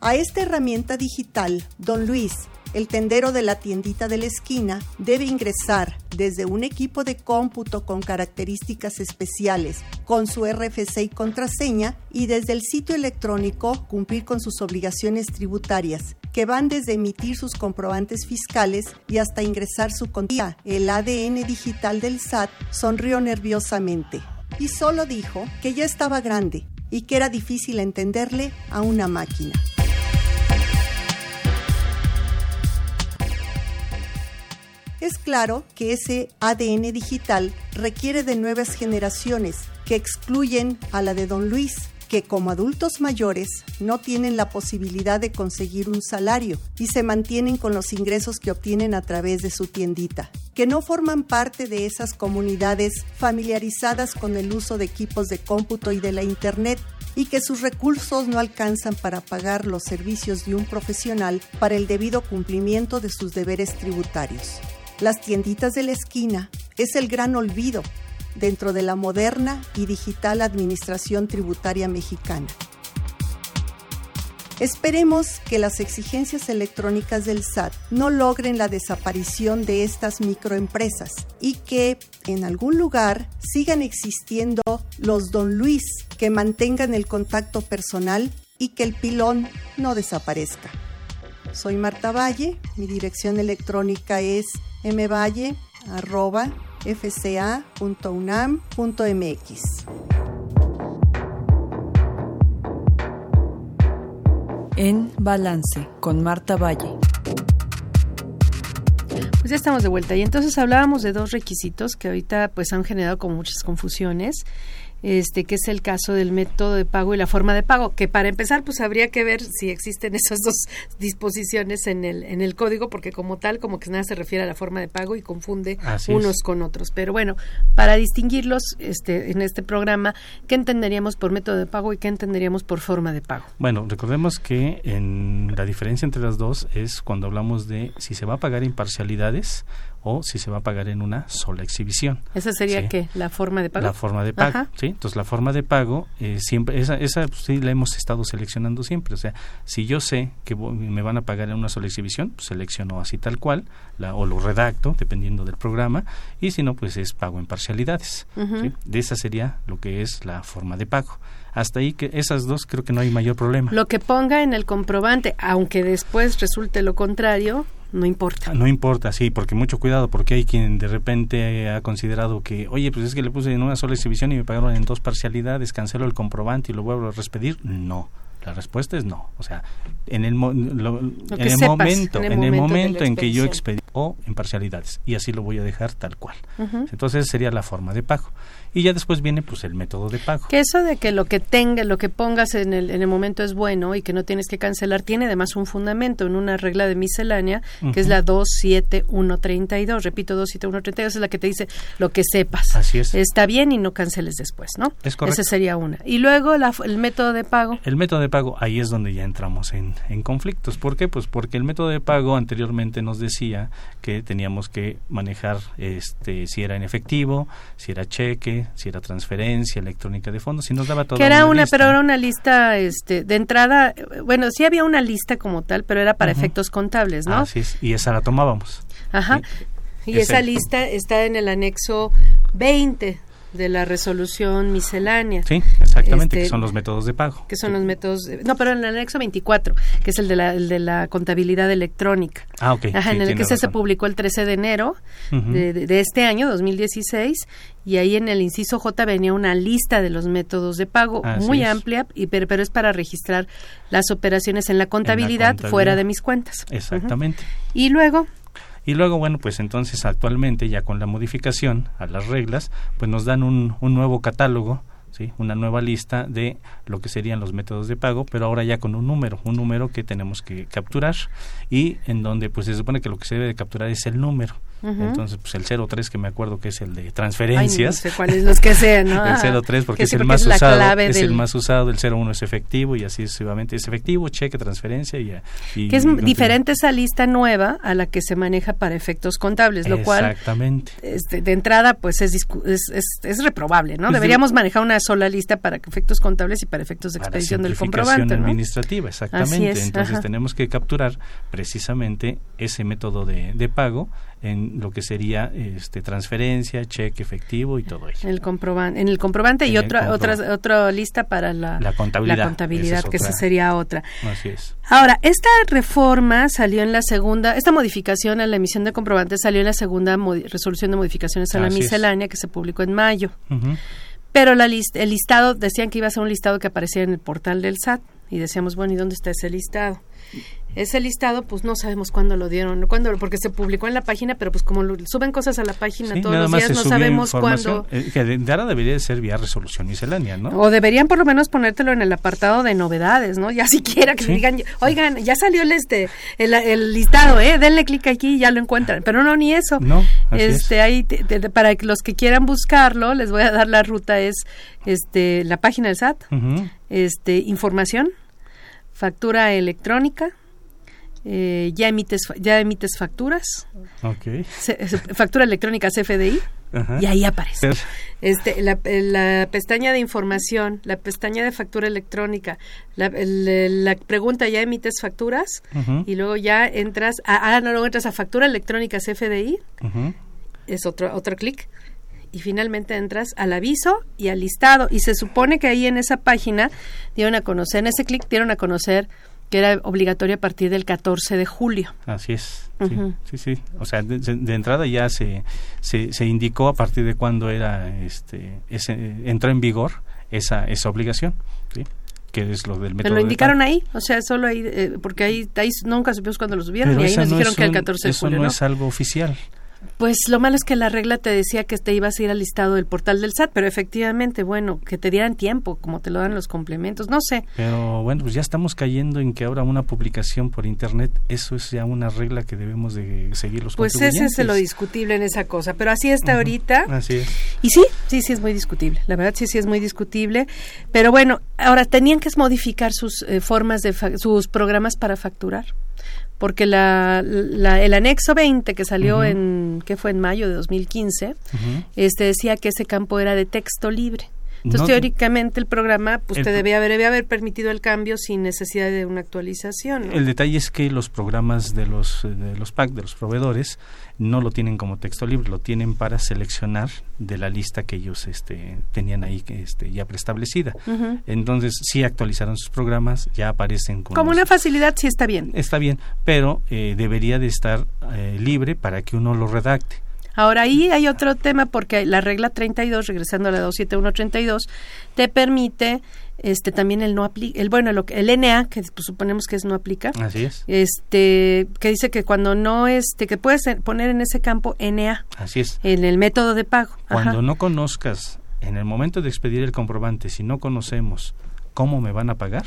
A esta herramienta digital, don Luis el tendero de la tiendita de la esquina debe ingresar desde un equipo de cómputo con características especiales, con su RFC y contraseña, y desde el sitio electrónico cumplir con sus obligaciones tributarias, que van desde emitir sus comprobantes fiscales y hasta ingresar su contía. El ADN digital del SAT sonrió nerviosamente y solo dijo que ya estaba grande y que era difícil entenderle a una máquina. Es claro que ese ADN digital requiere de nuevas generaciones que excluyen a la de don Luis, que como adultos mayores no tienen la posibilidad de conseguir un salario y se mantienen con los ingresos que obtienen a través de su tiendita, que no forman parte de esas comunidades familiarizadas con el uso de equipos de cómputo y de la Internet y que sus recursos no alcanzan para pagar los servicios de un profesional para el debido cumplimiento de sus deberes tributarios. Las tienditas de la esquina es el gran olvido dentro de la moderna y digital administración tributaria mexicana. Esperemos que las exigencias electrónicas del SAT no logren la desaparición de estas microempresas y que en algún lugar sigan existiendo los don Luis que mantengan el contacto personal y que el pilón no desaparezca. Soy Marta Valle, mi dirección electrónica es mvalle.fca.unam.mx. En Balance con Marta Valle. Pues ya estamos de vuelta y entonces hablábamos de dos requisitos que ahorita pues han generado como muchas confusiones este que es el caso del método de pago y la forma de pago, que para empezar pues habría que ver si existen esas dos disposiciones en el en el código porque como tal como que nada se refiere a la forma de pago y confunde unos con otros, pero bueno, para distinguirlos este en este programa, ¿qué entenderíamos por método de pago y qué entenderíamos por forma de pago? Bueno, recordemos que en la diferencia entre las dos es cuando hablamos de si se va a pagar imparcialidades o si se va a pagar en una sola exhibición. ¿Esa sería qué? ¿La forma de pago? La forma de pago, ¿sí? Entonces, la forma de pago, eh, siempre, esa, esa pues, sí la hemos estado seleccionando siempre. O sea, si yo sé que me van a pagar en una sola exhibición, pues selecciono así tal cual, la, o lo redacto, dependiendo del programa, y si no, pues es pago en parcialidades. De esa sería lo que es la forma de pago hasta ahí que esas dos creo que no hay mayor problema. Lo que ponga en el comprobante, aunque después resulte lo contrario, no importa. No importa, sí, porque mucho cuidado, porque hay quien de repente ha considerado que, oye, pues es que le puse en una sola exhibición y me pagaron en dos parcialidades, cancelo el comprobante y lo vuelvo a respedir. No. La respuesta es no. O sea, en el, en, el momento, en el momento, en, que yo expedí o en parcialidades. Y así lo voy a dejar tal cual. Entonces sería la forma de pago y ya después viene pues el método de pago. Que eso de que lo que tenga, lo que pongas en el, en el momento es bueno y que no tienes que cancelar, tiene además un fundamento en una regla de miscelánea, que es la 27132, repito, 27132, es la que te dice lo que sepas. Así es. Está bien y no canceles después, ¿no? Es correcto. Esa sería una. Y luego el método de pago. El método de pago, ahí es donde ya entramos en, en conflictos. ¿Por qué? Pues porque el método de pago anteriormente nos decía que teníamos que manejar este si era en efectivo, si era cheque, si era transferencia electrónica de fondos, y nos daba todo. Que era una, pero era una lista, este, de entrada, bueno, sí había una lista como tal, pero era para efectos contables, ¿no? Así es, y esa la tomábamos. Ajá. Y esa lista está en el anexo 20 de la resolución miscelánea. Sí, exactamente, que este, son los métodos de pago. Que son los métodos, no, pero en el anexo 24, que es el de la, el de la contabilidad electrónica. Ah, ok. Ajá, en el que se, publicó el 13 de enero de, de, este año, 2016, y ahí en el inciso J venía una lista de los métodos de pago muy amplia, y, pero, pero, es para registrar las operaciones en la contabilidad, fuera de mis cuentas. Exactamente. Y luego y luego, bueno, pues entonces actualmente ya con la modificación a las reglas, pues nos dan un, un nuevo catálogo ¿Sí? una nueva lista de lo que serían los métodos de pago, pero ahora ya con un número, un número que tenemos que capturar y en donde pues se supone que lo que se debe de capturar es el número. Entonces, pues el 03 que me acuerdo que es el de transferencias. Ay, no sé cuáles los que sean, ¿no? el 03 porque es el más usado, es el más usado, el 01 es efectivo y así sucesivamente es efectivo, cheque, transferencia y, y que es diferente esa lista nueva a la que se maneja para efectos contables, lo cual Exactamente. Este, de entrada pues es, es, es, reprobable, ¿no? Pues Deberíamos manejar una sola lista para efectos contables y para efectos de expedición del comprobante, administrativa, exactamente. Entonces tenemos que capturar precisamente ese método de, de pago en lo que sería este transferencia, cheque efectivo y todo eso. El comprobante, en el comprobante y otra otra otra lista para la, contabilidad, la contabilidad que esa sería otra. Así es. Ahora, esta reforma salió en la segunda, esta modificación a la emisión de comprobantes salió en la segunda resolución de modificaciones a la miscelánea que se publicó en mayo. Pero la el listado, decían que iba a ser un listado que aparecía en el portal del SAT y decíamos, bueno, ¿y dónde está ese listado? Ese listado pues no sabemos cuándo lo dieron, cuándo porque se publicó en la página, pero pues como suben cosas a la página todos los días no sabemos cuándo. Eh, que de, ahora debería ser vía resolución miscelánea, ¿no? O deberían por lo menos ponértelo en el apartado de novedades, ¿no? Ya siquiera que digan, oigan, ya salió el este el, listado, eh, denle clic aquí y ya lo encuentran, pero no ni eso. No, este ahí para los que quieran buscarlo, les voy a dar la ruta es este la página del SAT, este información, factura electrónica, eh, ya emites ya emites facturas factura electrónica CFDI y ahí aparece. Este la, pestaña de información la pestaña de factura electrónica la, pregunta ya emites facturas y luego ya entras a, ah no luego entras a factura electrónica CFDI es otro otro clic y finalmente entras al aviso y al listado y se supone que ahí en esa página dieron a conocer en ese clic dieron a conocer que era obligatorio a partir del 14 de julio. Así es. Sí, sí, O sea, de, entrada ya se, se, indicó a partir de cuándo era este ese, entró en vigor esa esa obligación, ¿sí? que es lo del método. Pero lo indicaron ahí, o sea, solo ahí, eh, porque ahí, ahí nunca supimos cuándo lo subieron y ahí nos dijeron que el 14 de julio. Eso no, es algo oficial. Pues lo malo es que la regla te decía que te ibas a ir al listado del portal del SAT, pero efectivamente, bueno, que te dieran tiempo, como te lo dan los complementos, no sé. Pero bueno, pues ya estamos cayendo en que ahora una publicación por internet, eso es ya una regla que debemos de seguir los Pues ese es lo discutible en esa cosa, pero así está ahorita. Así es. Y sí, sí, sí es muy discutible, la verdad sí, sí es muy discutible, pero bueno, ahora tenían que modificar sus eh, formas de, sus programas para facturar porque la, el anexo 20 que salió en que fue en mayo de 2015 este decía que ese campo era de texto libre entonces, teóricamente, el programa pues, te debía haber, haber permitido el cambio sin necesidad de una actualización. El detalle es que los programas de los, de los PAC, de los proveedores, no lo tienen como texto libre, lo tienen para seleccionar de la lista que ellos este, tenían ahí este, ya preestablecida. Entonces, sí actualizaron sus programas, ya aparecen como una facilidad, sí está bien. Está bien, pero eh, debería de estar eh, libre para que uno lo redacte. Ahora ahí hay otro tema porque la regla 32, regresando a la 27132, te permite este también el no aplica el bueno el NA que pues, suponemos que es no aplica. Así es. Este que dice que cuando no este que puedes poner en ese campo NA así es. En el método de pago. Cuando no conozcas en el momento de expedir el comprobante si no conocemos cómo me van a pagar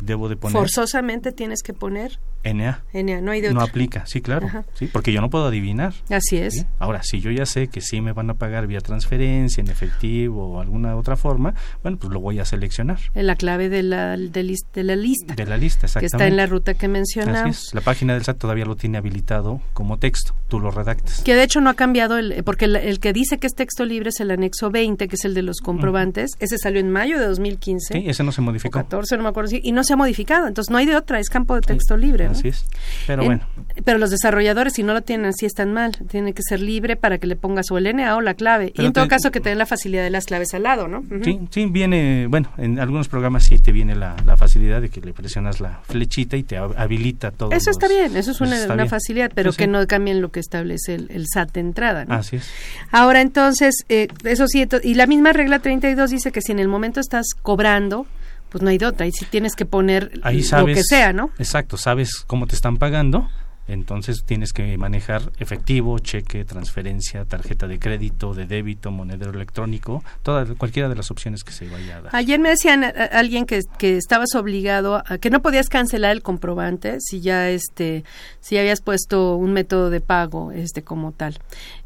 debo de poner forzosamente tienes que poner NA. NA, no hay de No aplica, sí, claro. Sí, porque yo no puedo adivinar. Así es. Ahora, si yo ya sé que sí me van a pagar vía transferencia, en efectivo o alguna otra forma, bueno, pues lo voy a seleccionar. En la clave de la, de, de la lista. De la lista, exactamente. Que está en la ruta que mencionamos. Así es. La página del SAT todavía lo tiene habilitado como texto. Tú lo redactas. Que de hecho no ha cambiado, el, porque el, que dice que es texto libre es el anexo 20, que es el de los comprobantes. Ese salió en mayo de 2015. Sí, ese no se modificó. 14, no me acuerdo. Y no se ha modificado. Entonces no hay de otra, es campo de texto libre. Así es. Pero bueno. Pero los desarrolladores, si no lo tienen así, están mal. Tiene que ser libre para que le pongas o el NA o la clave. y en todo caso, que te den la facilidad de las claves al lado, ¿no? Sí, sí, viene, bueno, en algunos programas sí te viene la, facilidad de que le presionas la flechita y te habilita todo. Eso está bien, eso es una, facilidad, pero que no cambien lo que establece el, SAT de entrada. ¿no? Así es. Ahora, entonces, eh, eso sí, y la misma regla 32 dice que si en el momento estás cobrando, pues no hay de otra, ahí sí tienes que poner lo que sea, ¿no? Exacto, sabes cómo te están pagando entonces tienes que manejar efectivo, cheque, transferencia, tarjeta de crédito, de débito, monedero electrónico, toda, cualquiera de las opciones que se vaya a dar. Ayer me decían alguien que, que estabas obligado a que no podías cancelar el comprobante si ya este si habías puesto un método de pago este como tal.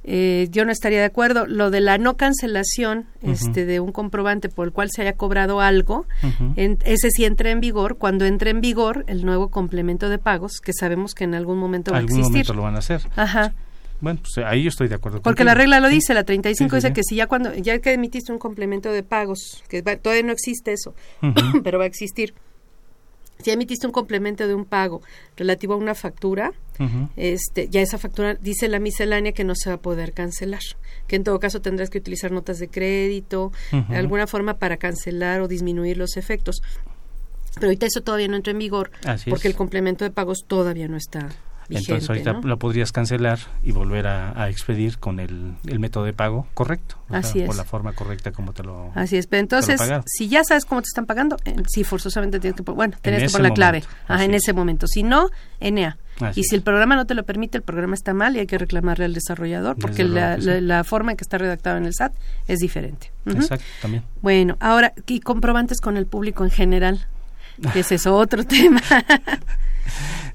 Eh, yo no estaría de acuerdo. Lo de la no cancelación este, de un comprobante por el cual se haya cobrado algo, ese sí entra en vigor cuando entre en vigor el nuevo complemento de pagos que sabemos que en algún momento momento algún momento lo van a hacer. Ajá. Bueno, pues ahí yo estoy de acuerdo. Porque la regla lo dice, la 35 dice que si ya cuando ya que emitiste un complemento de pagos, que todavía no existe eso, pero va a existir. si emitiste un complemento de un pago relativo a una factura, este, ya esa factura dice la miscelánea que no se va a poder cancelar, que en todo caso tendrás que utilizar notas de crédito, alguna forma para cancelar o disminuir los efectos. Pero ahorita eso todavía no entra en vigor porque el complemento de pagos todavía no está entonces ahorita lo podrías cancelar y volver a, expedir con el, método de pago correcto. Así O la forma correcta como te lo Así es, pero entonces, si ya sabes cómo te están pagando, eh, sí, forzosamente tienes que, bueno, tienes que poner la clave. Ajá, en ese momento. Si no, NA. y si el programa no te lo permite, el programa está mal y hay que reclamarle al desarrollador porque la, forma en que está redactado en el SAT es diferente. Exacto, también. Bueno, ahora, ¿y comprobantes con el público en general? ese es otro tema.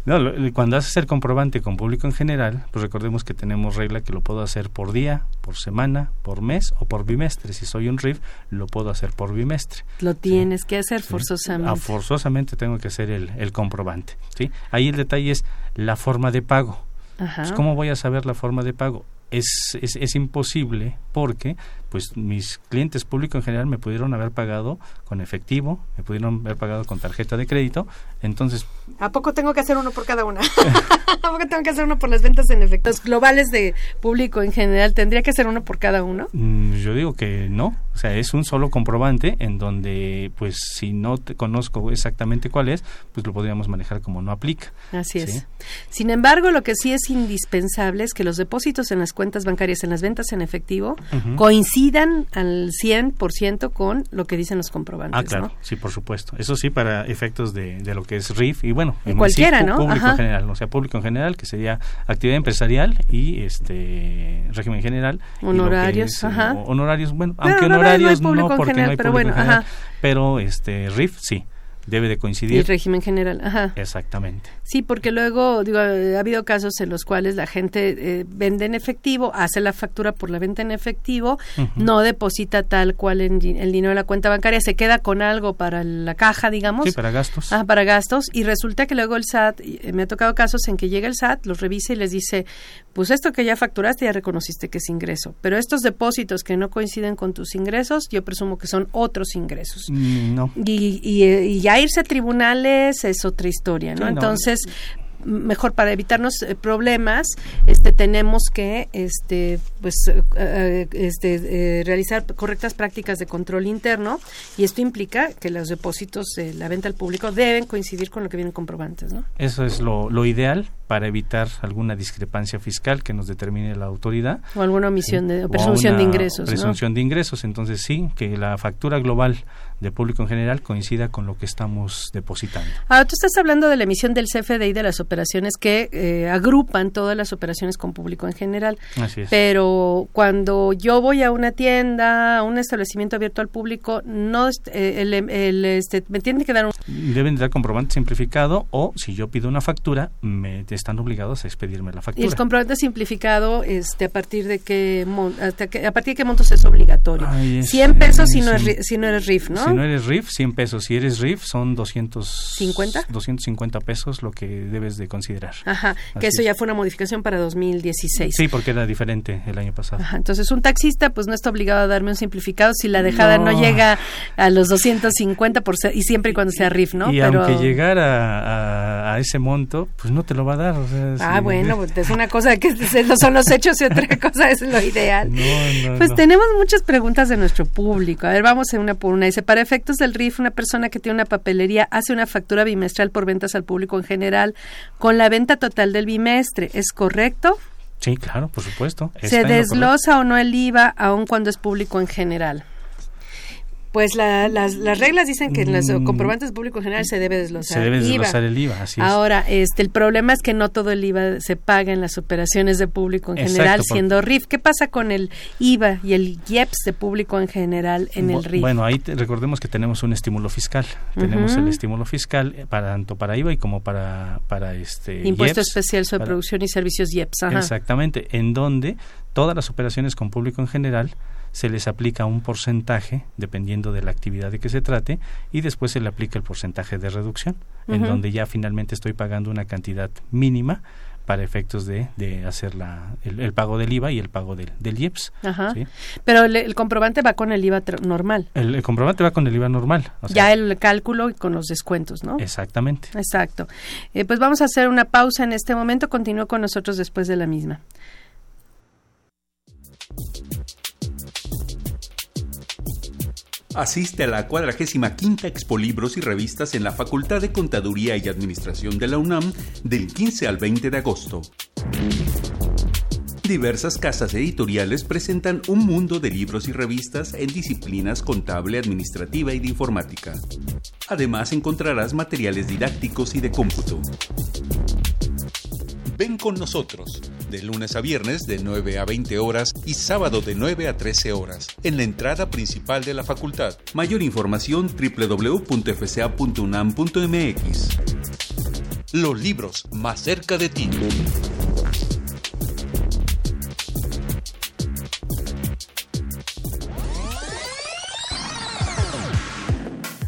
No, cuando haces el comprobante con público en general, pues recordemos que tenemos regla que lo puedo hacer por día, por semana, por mes o por bimestre. Si soy un RIF, lo puedo hacer por bimestre. Lo tienes que hacer forzosamente. Ah, forzosamente tengo que hacer el, el comprobante. ¿sí? Ahí el detalle es la forma de pago. Pues, ¿Cómo voy a saber la forma de pago? Es, es, es imposible porque pues mis clientes públicos en general me pudieron haber pagado con efectivo, me pudieron haber pagado con tarjeta de crédito, entonces... ¿A poco tengo que hacer uno por cada una? ¿A poco tengo que hacer uno por las ventas en efectos globales de público en general? ¿Tendría que hacer uno por cada uno? Mm, yo digo que no, o sea, es un solo comprobante en donde, pues, si no te conozco exactamente cuál es, pues lo podríamos manejar como no aplica. Así es. Sin embargo, lo que sí es indispensable es que los depósitos en las cuentas bancarias, en las ventas en efectivo, coincidan coincidan al 100% con lo que dicen los comprobantes. Ah, claro, sí, por supuesto. Eso sí, para efectos de, de lo que es RIF y bueno, en cualquiera, ¿no? Público en general, o sea, público en general, que sería actividad empresarial y este régimen general. Honorarios, ajá. honorarios, bueno, aunque honorarios no, porque no hay pero bueno, ajá. pero este RIF sí debe de coincidir. El régimen general, ajá. Exactamente. Sí, porque luego, digo, ha habido casos en los cuales la gente eh, vende en efectivo, hace la factura por la venta en efectivo, no deposita tal cual el dinero en la cuenta bancaria, se queda con algo para la caja, digamos. Sí, para gastos. Ah, para gastos, y resulta que luego el SAT, eh, me ha tocado casos en que llega el SAT, los revisa y les dice, pues esto que ya facturaste ya reconociste que es ingreso, pero estos depósitos que no coinciden con tus ingresos, yo presumo que son otros ingresos. Mm, no. Y, y, eh, y ya irse a tribunales es otra historia, ¿no? Entonces, mejor para evitarnos eh, problemas este tenemos que este pues eh, eh, este realizar correctas prácticas de control interno y esto implica que los depósitos de la venta al público deben coincidir con lo que vienen comprobantes ¿no? eso es lo, lo ideal para evitar alguna discrepancia fiscal que nos determine la autoridad o alguna omisión de presunción de ingresos presunción de ingresos entonces sí que la factura global de público en general coincida con lo que estamos depositando. Ahora, tú estás hablando de la emisión del CFDI de las operaciones que eh, agrupan todas las operaciones con público en general. Así es. Pero cuando yo voy a una tienda, a un establecimiento abierto al público, no eh, el, este, me tiene que dar un... Deben dar comprobante simplificado o si yo pido una factura, me están obligados a expedirme la factura. Y el comprobante simplificado, este, a partir de qué, hasta que, a partir de qué montos es obligatorio. 100 pesos si no, es, si no eres RIF, ¿no? Si no eres RIF, 100 pesos. Si eres RIF, son 250 250 pesos lo que debes de considerar. Ajá, que eso ya fue una modificación para 2016. Sí, porque era diferente el año pasado. Ajá, entonces un taxista pues no está obligado a darme un simplificado si la dejada no, llega a los 250 por y siempre y cuando sea RIF, ¿no? Y aunque llegara a, ese monto, pues no te lo va a dar. Ah, bueno, pues es una cosa que son los hechos y otra cosa es lo ideal. pues tenemos muchas preguntas de nuestro público. A ver, vamos una por una. Dice, para efectos del RIF, una persona que tiene una papelería hace una factura bimestral por ventas al público en general con la venta total del bimestre. ¿Es correcto? Sí, claro, por supuesto. ¿Se desglosa o no el IVA aun cuando es público en general? Pues las, las reglas dicen que en los mm. comprobantes públicos en general se debe desglosar, se debe desglosar el IVA. así es. Ahora, este, el problema es que no todo el IVA se paga en las operaciones de público en general, siendo RIF. ¿Qué pasa con el IVA y el IEPS de público en general en el RIF? Bueno, ahí recordemos que tenemos un estímulo fiscal. Tenemos el estímulo fiscal eh, para tanto para IVA y como para para este impuesto especial sobre producción y servicios IEPS. Exactamente, en donde todas las operaciones con público en general se les aplica un porcentaje dependiendo de la actividad de que se trate y después se le aplica el porcentaje de reducción, en donde ya finalmente estoy pagando una cantidad mínima para efectos de, de hacer la, el, pago del IVA y el pago del, del IEPS. Ajá. Pero el, comprobante va con el IVA normal. El, comprobante va con el IVA normal. ya el cálculo y con los descuentos, ¿no? Exactamente. Exacto. Eh, pues vamos a hacer una pausa en este momento. Continúo con nosotros después de la misma. Asiste a la 45 Expo Libros y Revistas en la Facultad de Contaduría y Administración de la UNAM del 15 al 20 de agosto. Diversas casas editoriales presentan un mundo de libros y revistas en disciplinas contable, administrativa y de informática. Además encontrarás materiales didácticos y de cómputo. Ven con nosotros de lunes a viernes de 9 a 20 horas y sábado de 9 a 13 horas en la entrada principal de la facultad. Mayor información www.fca.unam.mx. Los libros más cerca de ti.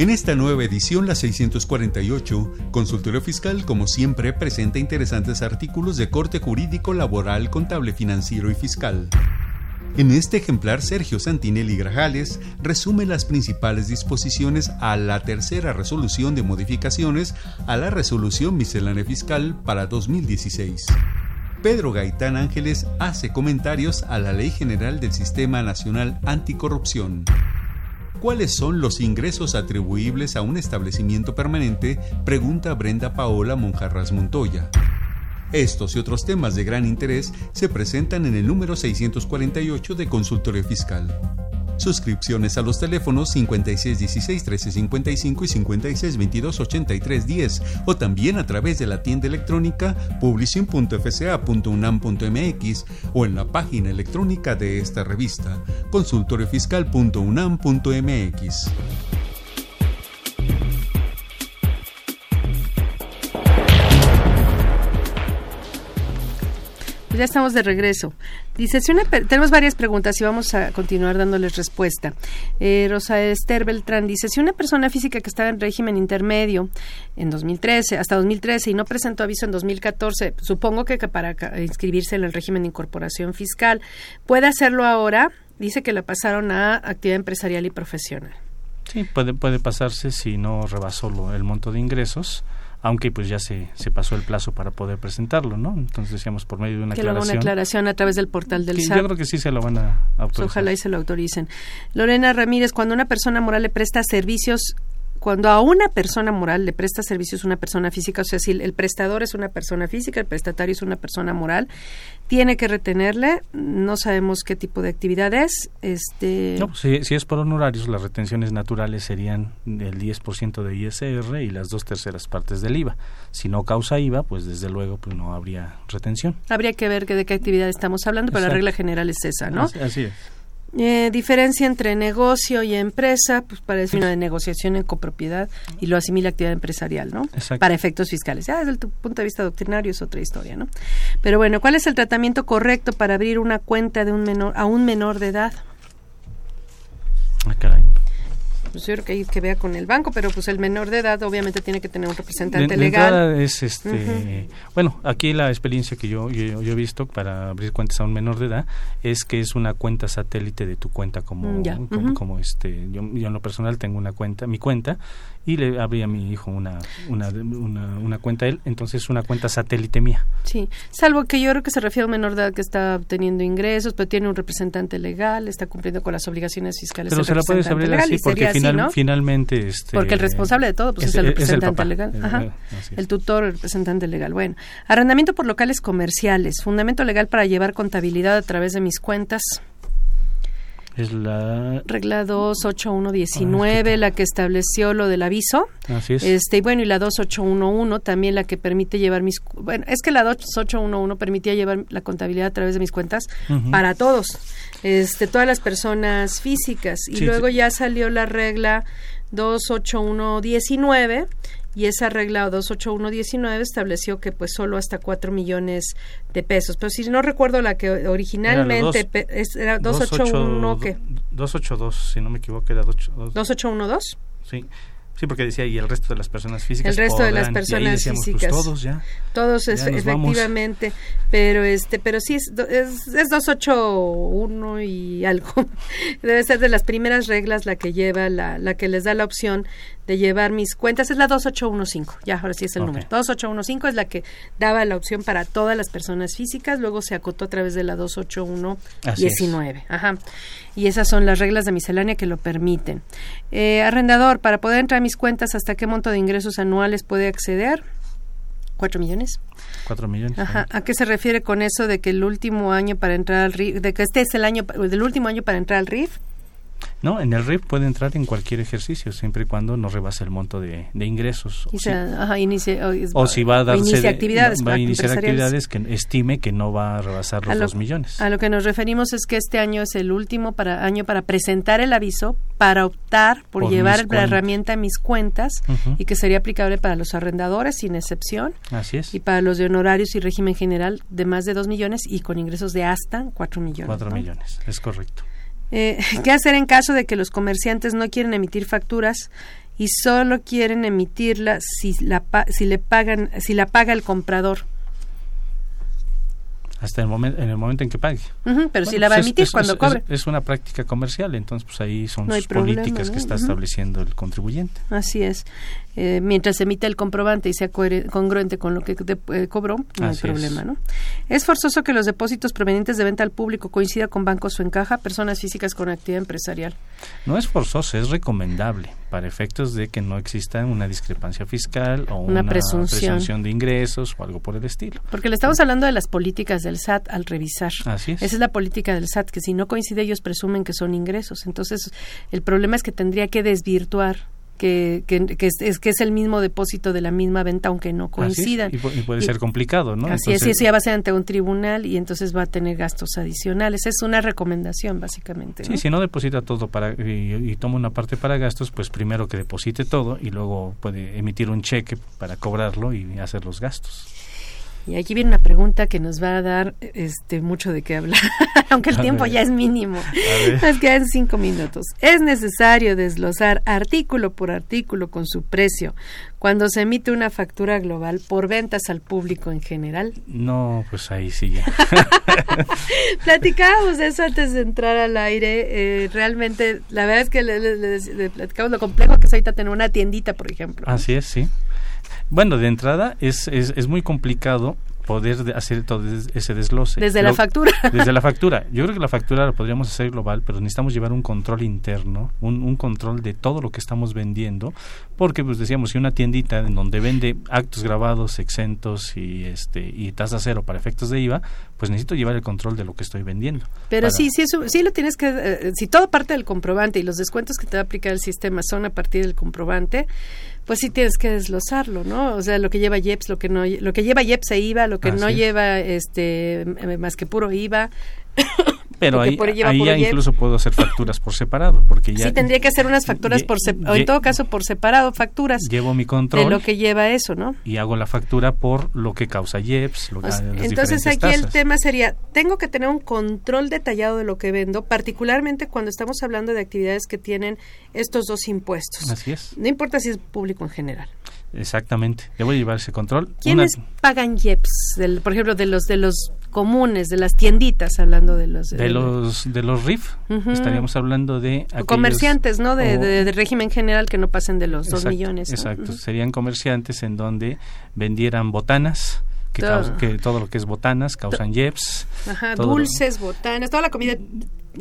En esta nueva edición, la 648, Consultorio Fiscal, como siempre, presenta interesantes artículos de corte jurídico, laboral, contable, financiero y fiscal. En este ejemplar, Sergio Santinelli Grajales resume las principales disposiciones a la tercera resolución de modificaciones a la resolución miscelánea fiscal para 2016. Pedro Gaitán Ángeles hace comentarios a la Ley General del Sistema Nacional Anticorrupción. ¿Cuáles son los ingresos atribuibles a un establecimiento permanente? Pregunta Brenda Paola Monjarras Montoya. Estos y otros temas de gran interés se presentan en el número 648 de Consultorio Fiscal. Suscripciones a los teléfonos 5616-1355 y 5622-8310 o también a través de la tienda electrónica publishing.fca.unam.mx o en la página electrónica de esta revista consultoriofiscal.unam.mx. ya estamos de regreso. Dice, si una, tenemos varias preguntas y vamos a continuar dándoles respuesta. Eh, Rosa Esther Beltrán dice, si una persona física que estaba en régimen intermedio en 2013, hasta 2013 y no presentó aviso en 2014, supongo que, para inscribirse en el régimen de incorporación fiscal, ¿puede hacerlo ahora? Dice que la pasaron a actividad empresarial y profesional. Sí, puede, puede pasarse si no rebasó el monto de ingresos aunque pues ya se, se pasó el plazo para poder presentarlo, ¿no? Entonces decíamos por medio de una que aclaración. Que una aclaración a través del portal del SAT. Yo creo que sí se lo van a autorizar. Pues ojalá y se lo autoricen. Lorena Ramírez, cuando una persona moral le presta servicios cuando a una persona moral le presta servicios una persona física, o sea, si el prestador es una persona física, el prestatario es una persona moral, tiene que retenerle, no sabemos qué tipo de actividad es. Este... No, si, es por honorarios, las retenciones naturales serían el 10% de ISR y las dos terceras partes del IVA. Si no causa IVA, pues desde luego pues no habría retención. Habría que ver que de qué actividad estamos hablando, pero la regla general es esa, ¿no? así es. Eh, diferencia entre negocio y empresa, pues parece una de negociación en copropiedad y lo asimila a actividad empresarial, ¿no? Para efectos fiscales. Ya desde el punto de vista doctrinario es otra historia, ¿no? Pero bueno, ¿cuál es el tratamiento correcto para abrir una cuenta de un menor a un menor de edad? Ah, caray pues yo creo que hay que vea con el banco, pero pues el menor de edad obviamente tiene que tener un representante legal. es este, bueno, aquí la experiencia que yo, yo, he visto para abrir cuentas a un menor de edad es que es una cuenta satélite de tu cuenta como, mm, como, este, yo, yo, en lo personal tengo una cuenta, mi cuenta y le abrí a mi hijo una, una, una, cuenta a él, entonces es una cuenta satélite mía. Sí, salvo que yo creo que se refiere a un menor de edad que está obteniendo ingresos, pero tiene un representante legal, está cumpliendo con las obligaciones fiscales. Pero se la puedes abrir así porque ¿no? Finalmente, este, porque el responsable de todo pues, es, el representante legal, Ajá. el tutor, el representante legal. Bueno, arrendamiento por locales comerciales, fundamento legal para llevar contabilidad a través de mis cuentas. Es la regla 28119, ah, la que estableció lo del aviso. Así es. Este, y bueno, y la 2811 también la que permite llevar mis bueno, es que la 2811 permitía llevar la contabilidad a través de mis cuentas para todos. Este, todas las personas físicas y luego ya salió la regla 28119 y esa regla 28119 estableció que pues solo hasta 4 millones de pesos. Pero si no recuerdo la que originalmente era, 281 ¿qué? 282, si no me equivoco, era 2812. Sí. Sí, porque decía, y el resto de las personas físicas. El resto de las personas pues, físicas. todos ya. Todos, efectivamente. Pero este pero sí, es, es, es 281 y algo. Debe ser de las primeras reglas la que lleva, la, la que les da la opción de llevar mis cuentas. Es la 2815. Ya, ahora sí es el número. 2815 es la que daba la opción para todas las personas físicas. Luego se acotó a través de la 28119. Ajá y esas son las reglas de miscelánea que lo permiten. Eh, arrendador, para poder entrar a mis cuentas, ¿hasta qué monto de ingresos anuales puede acceder? ¿Cuatro millones? Cuatro millones. Ajá. ¿A qué se refiere con eso de que el último año para entrar al RIF, de que este es el año, del último año para entrar al RIF? No, en el RIF puede entrar en cualquier ejercicio, siempre y cuando no rebase el monto de, ingresos. o, si va a darse actividades, va a iniciar actividades que estime que no va a rebasar los dos millones. A lo que nos referimos es que este año es el último para, año para presentar el aviso, para optar por, llevar la herramienta a mis cuentas y que sería aplicable para los arrendadores sin excepción. Así es. Y para los de honorarios y régimen general de más de dos millones y con ingresos de hasta cuatro millones. Cuatro millones, es correcto. Eh, ¿Qué hacer en caso de que los comerciantes no quieren emitir facturas y solo quieren emitirla si la, si le pagan, si la paga el comprador? hasta el momento en el momento en que pague. pero si la va a pues emitir cuando cobre. Es, una práctica comercial, entonces pues ahí son sus políticas que está estableciendo el contribuyente. Así es. Eh, mientras emite el comprobante y sea congruente con lo que eh, cobró, no hay problema, es. ¿no? Es forzoso que los depósitos provenientes de venta al público coincida con bancos o en caja, personas físicas con actividad empresarial. No es forzoso, es recomendable para efectos de que no exista una discrepancia fiscal o una, presunción. de ingresos o algo por el estilo. Porque le estamos hablando de las políticas del SAT al revisar. Así es. Esa es la política del SAT, que si no coincide ellos presumen que son ingresos. Entonces, el problema es que tendría que desvirtuar que, que, es, que es el mismo depósito de la misma venta aunque no coincidan. Y, puede ser complicado, ¿no? Así es, y eso ya va a ser ante un tribunal y entonces va a tener gastos adicionales. Es una recomendación, básicamente. Sí, si no deposita todo para y, toma una parte para gastos, pues primero que deposite todo y luego puede emitir un cheque para cobrarlo y hacer los gastos. Y aquí viene una pregunta que nos va a dar este mucho de qué hablar, aunque el tiempo ya es mínimo. Nos quedan cinco minutos. ¿Es necesario desglosar artículo por artículo con su precio cuando se emite una factura global por ventas al público en general? No, pues ahí sí ya. Platicábamos de eso antes de entrar al aire. Eh, realmente, la verdad es que le, platicamos lo complejo que es ahorita tener una tiendita, por ejemplo. Así es, sí. Bueno, de entrada es, es, es muy complicado poder hacer todo ese desglose. Desde la factura. Desde la factura. Yo creo que la factura la podríamos hacer global, pero necesitamos llevar un control interno, un, un control de todo lo que estamos vendiendo, porque pues decíamos, si una tiendita en donde vende actos grabados, exentos y este y tasa cero para efectos de IVA, pues necesito llevar el control de lo que estoy vendiendo. Pero sí, sí, eso, sí lo tienes que, eh, si todo parte del comprobante y los descuentos que te va a aplicar el sistema son a partir del comprobante, pues sí tienes que desglosarlo, ¿no? O sea, lo que lleva IEPS, lo que no, lo que lleva IEPS e IVA, lo que no lleva este más que puro IVA. Pero ahí, ahí ya incluso puedo hacer facturas por separado, porque ya... Sí, tendría que hacer unas facturas por separado, o en todo caso por separado, facturas. Llevo mi control. De lo que lleva eso, ¿no? Y hago la factura por lo que causa IEPS, lo, Entonces aquí el tema sería, tengo que tener un control detallado de lo que vendo, particularmente cuando estamos hablando de actividades que tienen estos dos impuestos. Así es. No importa si es público en general. Exactamente, debo llevar ese control. ¿Quiénes pagan IEPS? Del, por ejemplo, de los de los comunes, de las tienditas, hablando de los... De, los, de los RIF, estaríamos hablando de... comerciantes, ¿no? De, régimen general que no pasen de los dos millones. Exacto, serían comerciantes en donde vendieran botanas, que todo. que todo lo que es botanas causan. Ajá, dulces, botanas, toda la comida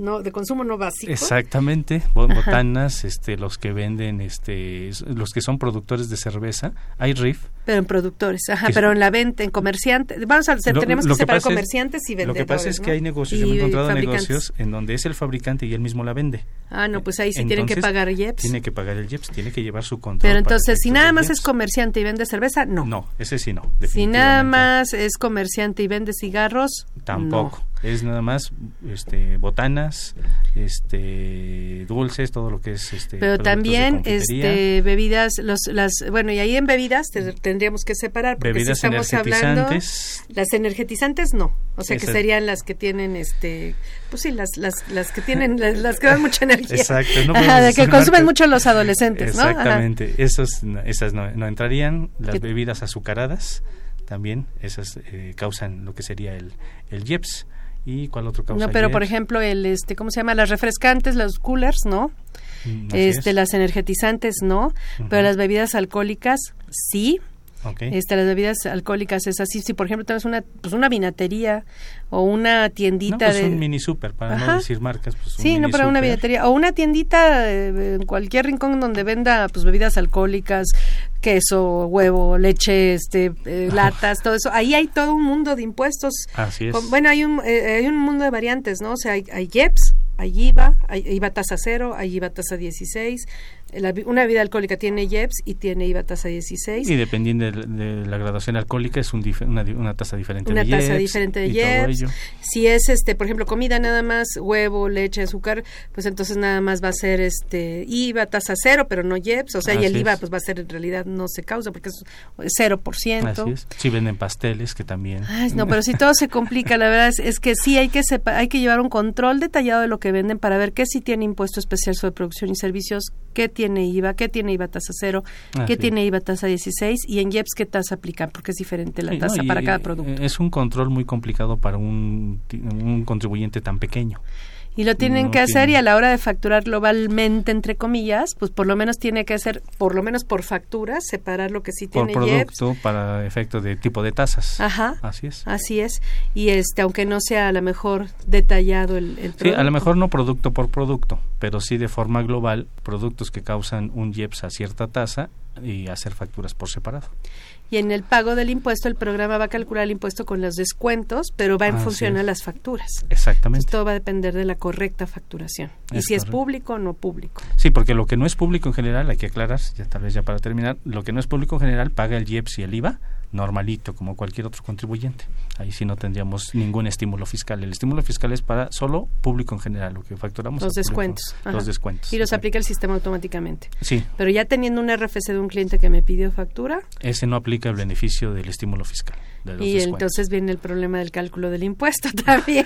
no de consumo no básico. Exactamente, botanas, este, los que venden, este, los que son productores de cerveza, hay RIF. Pero en productores, ajá, pero en la venta, en comerciantes, vamos a hacer, tenemos que, separar comerciantes y vendedores. Lo que pasa es que hay negocios, yo he encontrado negocios en donde es el fabricante y él mismo la vende. Ah, no, pues ahí sí tienen que pagar IEPS. Tiene que pagar el IEPS, tiene que llevar su control. Pero entonces, si nada más es comerciante y vende cerveza, no. No, ese sí no. Si nada más es comerciante y vende cigarros, tampoco. Es nada más este botanas, este dulces, todo lo que es este Pero también este bebidas los las bueno, y ahí en bebidas tendríamos que separar porque bebidas si estamos hablando las energetizantes no, o sea que serían las que tienen este pues sí, las las las que tienen las, que dan mucha energía. Exacto, de que consumen mucho los adolescentes, ¿no? Exactamente. Esos esas no, no entrarían las bebidas azucaradas también esas eh, causan lo que sería el, el IEPS. ¿Y cuál otro causa? No, pero por ejemplo, el, este, ¿cómo se llama? Las refrescantes, los coolers, ¿no? Mm, este, las energetizantes, no. Pero las bebidas alcohólicas, sí. Este, las bebidas alcohólicas es así. Si, por ejemplo, tienes una, pues una vinatería o una tiendita no, pues de... un mini super, para no decir marcas. Pues sí, no, para una vinatería. O una tiendita eh, en cualquier rincón donde venda pues bebidas alcohólicas, queso, huevo, leche, este, eh, latas, todo eso. Ahí hay todo un mundo de impuestos. Así es. bueno, hay un, eh, hay un mundo de variantes, ¿no? O sea, hay, hay IEPS, hay IVA, hay IVA tasa cero, hay IVA tasa 16, una bebida alcohólica tiene IEPS y tiene IVA tasa 16. Y dependiendo de, la graduación alcohólica es un una, tasa diferente una de tasa diferente de IEPS. Si es, este por ejemplo, comida nada más, huevo, leche, azúcar, pues entonces nada más va a ser este IVA tasa cero, pero no IEPS. O sea, y el IVA pues va a ser en realidad no se causa porque es 0%. Así es. Si venden pasteles, que también. no, pero si todo se complica, la verdad es, que sí hay que, hay que llevar un control detallado de lo que venden para ver qué sí tiene impuesto especial sobre producción y servicios, qué tiene IVA, qué tiene IVA tasa cero, qué tiene IVA tasa 16 y en IEPS qué tasa aplican, porque es diferente la tasa para cada producto. Es un control muy complicado para un, un contribuyente tan pequeño y lo tienen que hacer y a la hora de facturar globalmente entre comillas pues por lo menos tiene que hacer por lo menos por factura separar lo que sí tiene por producto para efecto de tipo de tasas. Ajá. Así es. Así es. Y este aunque no sea a lo mejor detallado el, el producto. sí a lo mejor no producto por producto pero sí de forma global productos que causan un IEPS a cierta tasa y hacer facturas por separado y en el pago del impuesto el programa va a calcular el impuesto con los descuentos, pero va en función a las facturas. Exactamente. todo va a depender de la correcta facturación. y si es público o no público. Sí, porque lo que no es público en general, hay que aclarar, ya tal vez ya para terminar, lo que no es público en general paga el IEPS y el IVA normalito como cualquier otro contribuyente. Ahí sí no tendríamos ningún estímulo fiscal. El estímulo fiscal es para solo público en general, lo que facturamos. Los descuentos. los descuentos. Y los aplica el sistema automáticamente. Sí. Pero ya teniendo un RFC de un cliente que me pidió factura. Ese no aplica el beneficio del estímulo fiscal. y entonces viene el problema del cálculo del impuesto también.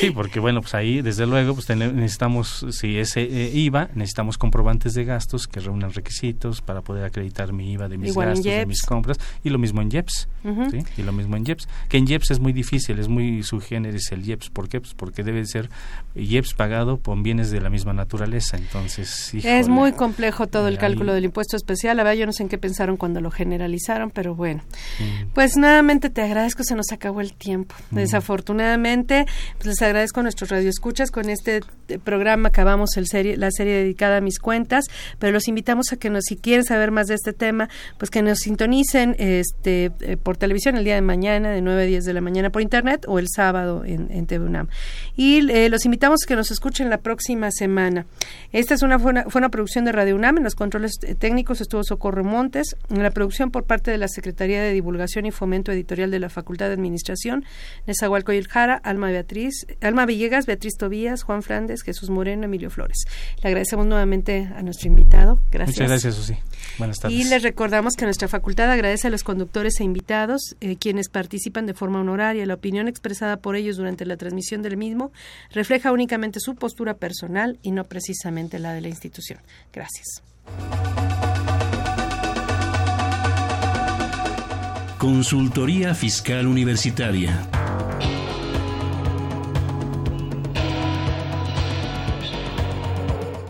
sí, porque bueno, pues ahí desde luego pues necesitamos, si es eh, IVA, necesitamos comprobantes de gastos que reúnan requisitos para poder acreditar mi IVA de mis gastos, de mis compras, y lo mismo en Y lo mismo en IEPS, que en IEPS es muy difícil, es muy subgéneris el IEPS, ¿por qué? Pues porque debe ser IEPS pagado con bienes de la misma naturaleza, entonces... es muy complejo todo el cálculo del impuesto especial, la verdad yo no sé en qué pensaron cuando lo generalizaron, pero bueno, mm. pues nuevamente te agradezco, se nos acabó el tiempo, mm. desafortunadamente, pues les agradezco a nuestros radioescuchas, con este programa acabamos el serie, la serie dedicada a mis cuentas, pero los invitamos a que nos, si quieren saber más de este tema, pues que nos sintonicen este eh, por televisión el día de mañana, de 9 a 10 de la mañana por internet o el sábado en, en TV UNAM. Y eh, los invitamos a que nos escuchen la próxima semana. Esta es una fue, una producción de Radio UNAM, en los controles eh, técnicos estuvo Socorro Montes, en la producción por parte de la Secretaría de Divulgación y Fomento Editorial de la Facultad de Administración, Nezahualcóyotl Jara, Alma Beatriz, Alma Villegas, Beatriz Tobías, Juan Flandes, Jesús Moreno, Emilio Flores. Le agradecemos nuevamente a nuestro invitado. Gracias. Muchas gracias, Susi. Buenas tardes. Y les recordamos que nuestra facultad agradece a los conductores e invitados, eh, quienes participan de forma honoraria. La opinión expresada por ellos durante la transmisión del mismo refleja únicamente su postura personal y no precisamente la de la institución. Gracias. Consultoría Fiscal Universitaria.